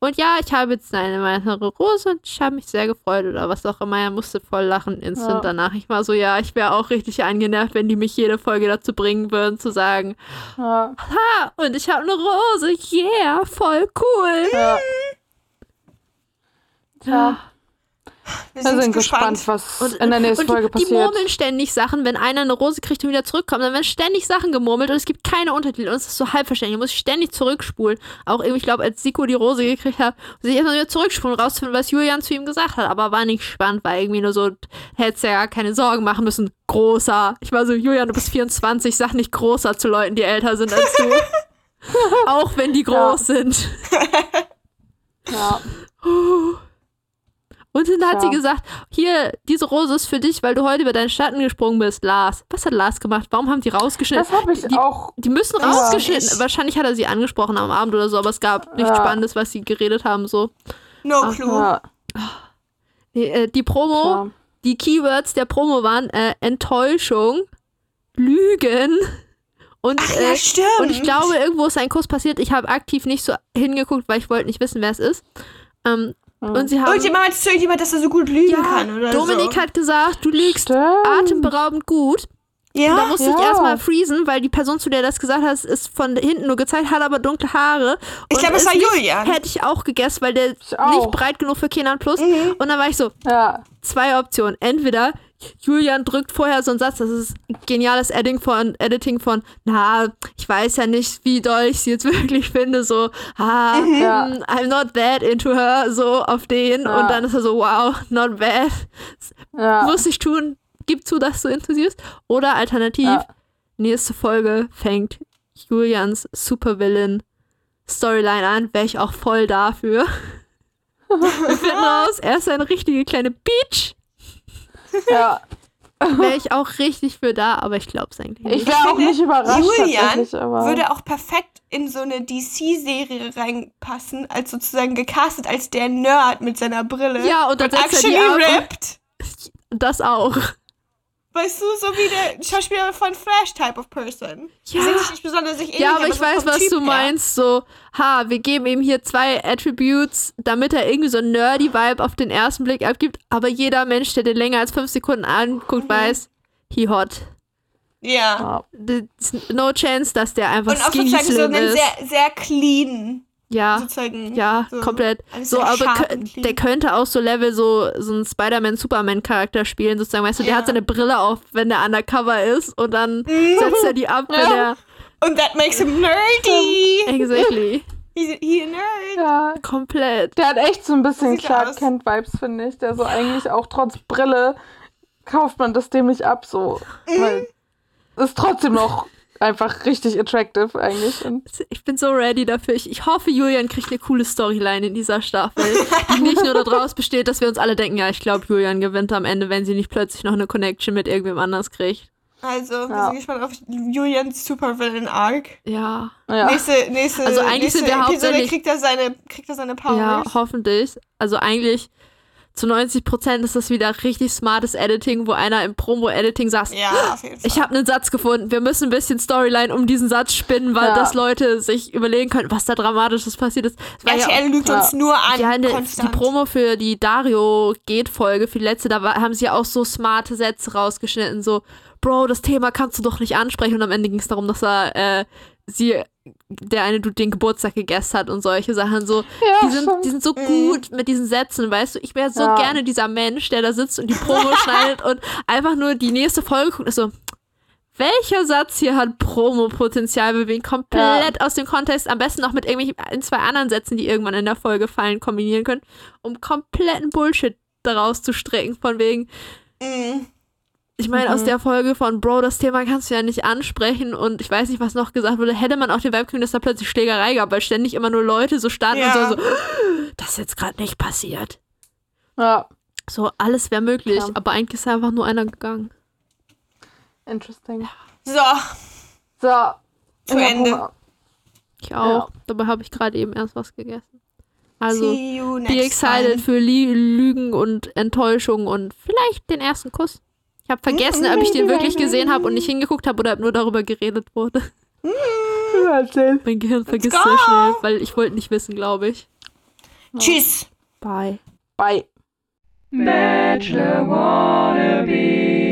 und ja, ich habe jetzt eine weitere Rose und ich habe mich sehr gefreut oder was auch immer. Er musste voll lachen instant Ja. danach. Ich war so, ja, ich wäre auch richtig angenervt, wenn die mich jede Folge dazu bringen würden, zu sagen, Ja, ha, und ich habe eine Rose, yeah, voll cool. ja. Tja, Wir wir sind gespannt, was Und, in der nächsten die, Folge die passiert. murmeln ständig Sachen, wenn einer eine Rose kriegt und wieder zurückkommt, dann werden ständig Sachen gemurmelt und es gibt keine Untertitel und es ist so halb verständlich. Du musst ständig zurückspulen. Auch irgendwie, ich glaube, als Siko die Rose gekriegt hat, muss ich erstmal wieder zurückspulen, um rauszufinden, was Julian zu ihm gesagt hat. Aber war nicht spannend, war irgendwie nur so, hättest ja gar keine Sorgen machen müssen. Großer. Ich war so, Julian, du bist 24, sag nicht großer zu Leuten, die älter sind als du. Auch wenn die groß sind. Ja. Und dann hat Tja. sie gesagt, hier, diese Rose ist für dich, weil du heute über deinen Schatten gesprungen bist, Lars. Was hat Lars gemacht? Warum haben die rausgeschnitten? Das habe ich die, auch. Die müssen Ja. rausgeschnitten. Ich- Wahrscheinlich hat er sie angesprochen am Abend oder so, aber es gab nichts Ja. Spannendes, was sie geredet haben. So. No Ach, clue. Ja, Die, äh, die Promo, die Keywords der Promo waren äh, Enttäuschung, Lügen und, Ach äh, ja, stimmt. und ich glaube, irgendwo ist ein Kuss passiert. Ich habe aktiv nicht so hingeguckt, weil ich wollte nicht wissen, wer es ist. Ähm, Hm. Und sie haben. Irgendjemand meinte zu irgendjemand, dass er so gut lügen ja, kann oder Dominik so. hat gesagt, du liegst Stimmt. atemberaubend gut. Da Ja, musste ich Ja. erstmal freezen, weil die Person, zu der das gesagt hat, ist von hinten nur gezeigt, hat aber dunkle Haare. Ich Und glaube, es ist war Julian. Hätte ich auch gegessen, weil der Ich auch. nicht breit genug für Kenan Plus. Mhm. Und dann war ich so, Ja. zwei Optionen. Entweder Julian drückt vorher so einen Satz, das ist geniales Editing von, Editing von, na, ich weiß ja nicht, wie doll ich sie jetzt wirklich finde, so, ah, Ja. mm, I'm not that into her, so auf den. Ja. Und dann ist er so, wow, not bad. Ja. Muss ich tun, gib zu, dass du interessierst. Oder alternativ, Ja. nächste Folge fängt Julians Supervillain Storyline an, wäre ich auch voll dafür. Wir finden raus, er ist eine richtige kleine Peach. ja. Wäre ich auch richtig für da, aber ich glaube es eigentlich Ich nicht. wäre auch nicht überrascht. Julian würde auch perfekt in so eine DC-Serie reinpassen, als sozusagen gecastet als der Nerd mit seiner Brille. Ja, und dann und setzt er actually die ripped. Das auch. Weißt du, so wie der Schauspieler von Flash Type of Person. Die Ja. sich nicht besonders sich ähnlich, Ja, aber ich so weiß, was Typ du her. meinst. So, ha, wir geben ihm hier zwei Attributes, damit er irgendwie so ein nerdy Vibe auf den ersten Blick abgibt. Aber jeder Mensch, der den länger als fünf Sekunden anguckt, Mhm. weiß, he hot. Ja. There's no chance, dass der einfach Und auch sozusagen so einen ist. sehr, sehr clean, ja, sozusagen. ja, so. komplett. So, aber der könnte auch so Level so, so einen Spider-Man-Superman-Charakter spielen, sozusagen. Weißt du, der Ja. hat seine Brille auf, wenn der undercover ist und dann Mhm. setzt er die ab, wenn Ja. er. Und that makes him nerdy. Exactly. He's, he's a nerd. ja. Komplett. Der hat echt so ein bisschen Sieht. Clark Kent Vibes, finde ich. Der so eigentlich auch trotz Brille kauft man das dem nicht ab, so. Weil ist trotzdem noch einfach richtig attractive eigentlich. Und Ich bin so ready dafür. Ich, ich hoffe, Julian kriegt eine coole Storyline in dieser Staffel, die nicht nur daraus besteht, dass wir uns alle denken, ja, ich glaube, Julian gewinnt am Ende, wenn sie nicht plötzlich noch eine Connection mit irgendwem anders kriegt. Also, wir Ja. sind gespannt auf Julians Supervillain Arc. Ja, ja. Nächste, nächste, Also eigentlich nächste sind wir Episode hauptsächlich- kriegt er seine, kriegt er seine Powers. ja, hoffentlich. Also eigentlich zu 90 Prozent ist das wieder richtig smartes Editing, wo einer im Promo-Editing sagt, Ja, auf jeden Fall. ich habe einen Satz gefunden, wir müssen ein bisschen Storyline um diesen Satz spinnen, weil Ja. dass Leute sich überlegen können, was da Dramatisches passiert ist. Es war ja RTL lügt Ja. uns nur an, Ja, ne, die. Promo für die Dario geht Folge, für die letzte, da haben sie ja auch so smarte Sätze rausgeschnitten, so, Bro, das Thema kannst du doch nicht ansprechen. Und am Ende ging es darum, dass er äh, sie, der eine Dude den Geburtstag gegessen hat und solche Sachen so. Ja, die, sind, die sind so gut mit diesen Sätzen, weißt du? Ich wäre so Ja. gerne dieser Mensch, der da sitzt und die Promo schneidet und einfach nur die nächste Folge guckt so, welcher Satz hier hat Promo-Potenzial, wir ihn komplett aus dem Kontext, am besten noch mit irgendwelchen ein, zwei anderen Sätzen, die irgendwann in der Folge fallen, kombinieren können, um kompletten Bullshit daraus zu stricken, von wegen, Mhm. Ich meine, aus Mhm. der Folge von Bro, das Thema kannst du ja nicht ansprechen und ich weiß nicht, was noch gesagt wurde, hätte man auch den Vibe kriegen, dass da plötzlich Schlägerei gab, weil ständig immer nur Leute so standen Ja. und so, so das ist jetzt gerade nicht passiert. ja. So, alles wäre möglich, Ja. aber eigentlich ist einfach nur einer gegangen. Interesting. So, So. Zu Ja, Ende. Ich auch. Dabei habe ich gerade eben erst was gegessen. Also, see you next be excited time. für Lü Lügen und Enttäuschung und vielleicht den ersten Kuss. Ich habe vergessen, ob ich den wirklich gesehen habe und nicht hingeguckt habe oder ob nur darüber geredet wurde. Mein Gehirn vergisst so schnell, weil ich wollte nicht wissen, glaube ich. Tschüss. Bye. Bye. Bachelor wannabe.